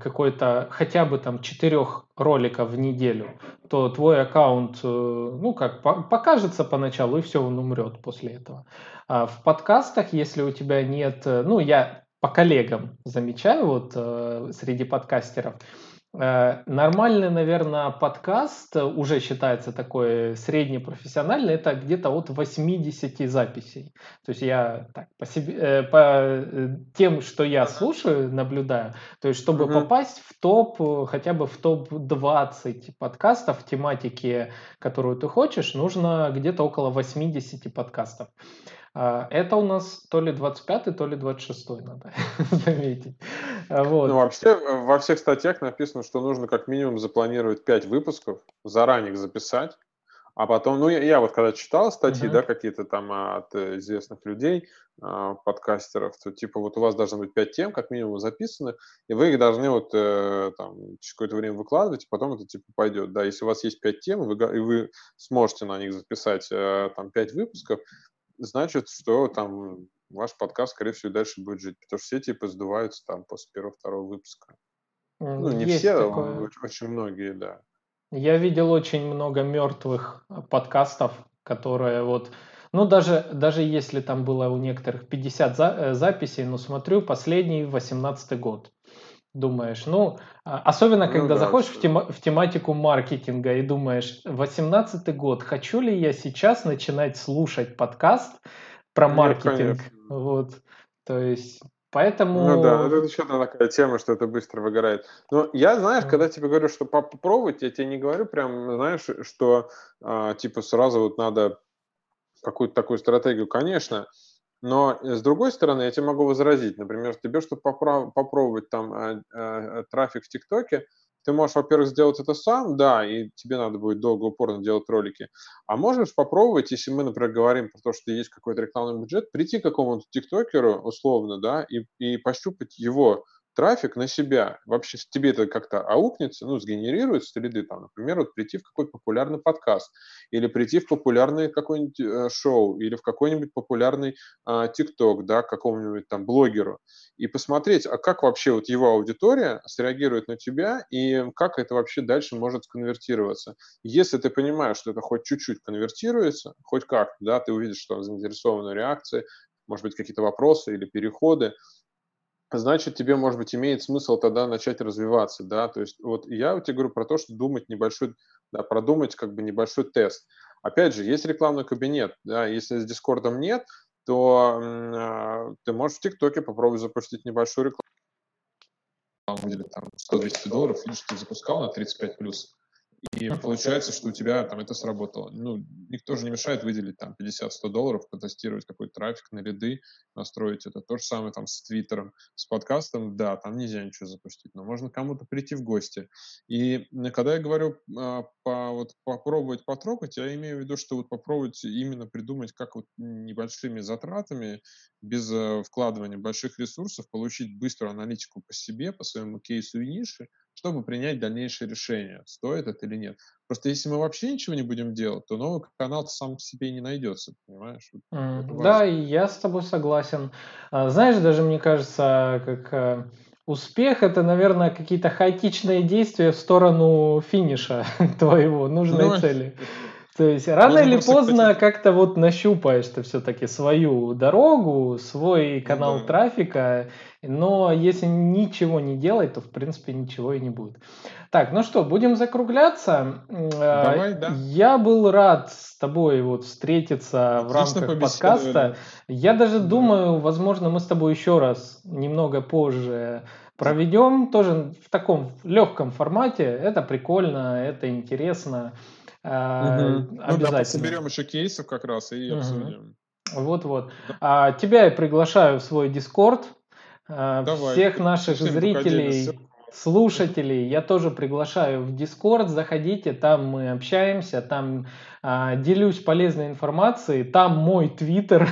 какой-то хотя бы там четырех роликов в неделю, то твой аккаунт, э, ну как, покажется поначалу, и все, он умрет после этого. А в подкастах, если у тебя нет, э, ну я по коллегам замечаю вот среди подкастеров, Э, нормальный, наверное, подкаст уже считается такой среднепрофессиональный, это где-то от 80 записей. То есть я так, по, себе, э, по э, тем, что я слушаю, наблюдаю, то есть чтобы угу. попасть в топ, хотя бы в топ-20 подкастов в тематике, которую ты хочешь, нужно где-то около 80 подкастов. А, это у нас то ли 25 то ли 26 надо заметить. А, вот. Ну, вообще, во всех статьях написано, что нужно как минимум запланировать 5 выпусков, заранее их записать, а потом, ну, я, я вот когда читал статьи, uh-huh. да, какие-то там от известных людей, э, подкастеров, то типа вот у вас должно быть пять тем, как минимум, записаны, и вы их должны вот э, там через какое-то время выкладывать, и потом это типа пойдет. Да, если у вас есть пять тем, вы, и вы сможете на них записать э, там пять выпусков, значит, что там ваш подкаст, скорее всего, дальше будет жить, потому что все типа сдуваются там после первого-второго выпуска. Ну, не Есть все, такое. очень, очень многие, да. Я видел очень много мертвых подкастов, которые вот ну, даже, даже если там было у некоторых 50 за, э, записей, но смотрю, последний 18 год. Думаешь, ну, а, особенно ну, когда да, заходишь в, тема, в тематику маркетинга и думаешь, 18 год, хочу ли я сейчас начинать слушать подкаст про Нет, маркетинг? Конечно. Вот, то есть Поэтому... Ну да, это еще одна такая тема, что это быстро выгорает. Но я, знаешь, когда тебе говорю, что попробовать, я тебе не говорю прям, знаешь, что а, типа сразу вот надо какую-то такую стратегию, конечно, но с другой стороны, я тебе могу возразить, например, тебе, чтобы попробовать там э, э, трафик в ТикТоке, ты можешь, во-первых, сделать это сам, да, и тебе надо будет долго, упорно делать ролики. А можешь попробовать, если мы, например, говорим про то, что есть какой-то рекламный бюджет, прийти к какому-то тиктокеру, условно, да, и, и пощупать его трафик на себя. Вообще тебе это как-то аукнется, ну, сгенерирует среды, там, например, вот прийти в какой-то популярный подкаст, или прийти в популярный какой-нибудь э, шоу, или в какой-нибудь популярный э, ТикТок, да, какому-нибудь там блогеру, и посмотреть, а как вообще вот его аудитория среагирует на тебя, и как это вообще дальше может конвертироваться. Если ты понимаешь, что это хоть чуть-чуть конвертируется, хоть как, да, ты увидишь, что заинтересованная реакция, может быть, какие-то вопросы или переходы, значит, тебе, может быть, имеет смысл тогда начать развиваться, да, то есть вот я тебе говорю про то, что думать небольшой, да, продумать как бы небольшой тест. Опять же, есть рекламный кабинет, да, если с Дискордом нет, то э, ты можешь в ТикТоке попробовать запустить небольшую рекламу. Там 100-200 долларов, видишь, ты запускал на 35+, плюс, и получается, что у тебя там это сработало. Ну, никто же не мешает выделить там 50-100 долларов, потестировать какой-то трафик на ряды, настроить это. То же самое там с Твиттером, с подкастом, да, там нельзя ничего запустить, но можно кому-то прийти в гости. И когда я говорю а, по, вот, попробовать потрогать, я имею в виду, что вот попробовать именно придумать, как вот небольшими затратами, без э, вкладывания больших ресурсов, получить быструю аналитику по себе, по своему кейсу и нише, чтобы принять дальнейшее решение, стоит это или нет. Просто если мы вообще ничего не будем делать, то новый канал сам по себе не найдется, понимаешь? Mm, да, я с тобой согласен. А, знаешь, даже мне кажется, как э, успех это, наверное, какие-то хаотичные действия в сторону финиша твоего нужной ну, цели. То есть рано Можно или поздно как-то вот нащупаешь ты все-таки свою дорогу, свой канал да. трафика, но если ничего не делать, то в принципе ничего и не будет. Так, ну что, будем закругляться. Давай, да. Я был рад с тобой вот встретиться Отлично в рамках подкаста. Я даже да. думаю, возможно, мы с тобой еще раз немного позже проведем, тоже в таком легком формате. Это прикольно, это интересно. Угу. Ну да, соберем еще кейсов как раз и угу. обсудим. Вот-вот. А, тебя я приглашаю в свой Дискорд. А, Давай. Всех наших Всем зрителей, слушателей я тоже приглашаю в Дискорд. Заходите, там мы общаемся, там делюсь полезной информацией, там мой твиттер,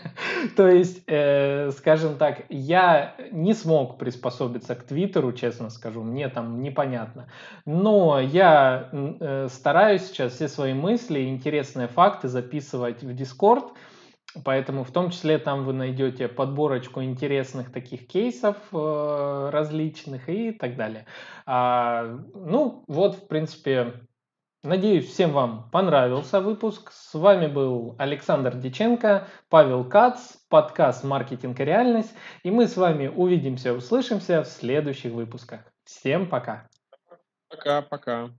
то есть, э, скажем так, я не смог приспособиться к твиттеру, честно скажу, мне там непонятно, но я э, стараюсь сейчас все свои мысли, интересные факты записывать в Дискорд, Поэтому в том числе там вы найдете подборочку интересных таких кейсов э, различных и так далее. А, ну, вот, в принципе, Надеюсь, всем вам понравился выпуск. С вами был Александр Диченко, Павел Кац, подкаст «Маркетинг и реальность». И мы с вами увидимся, услышимся в следующих выпусках. Всем пока. Пока-пока.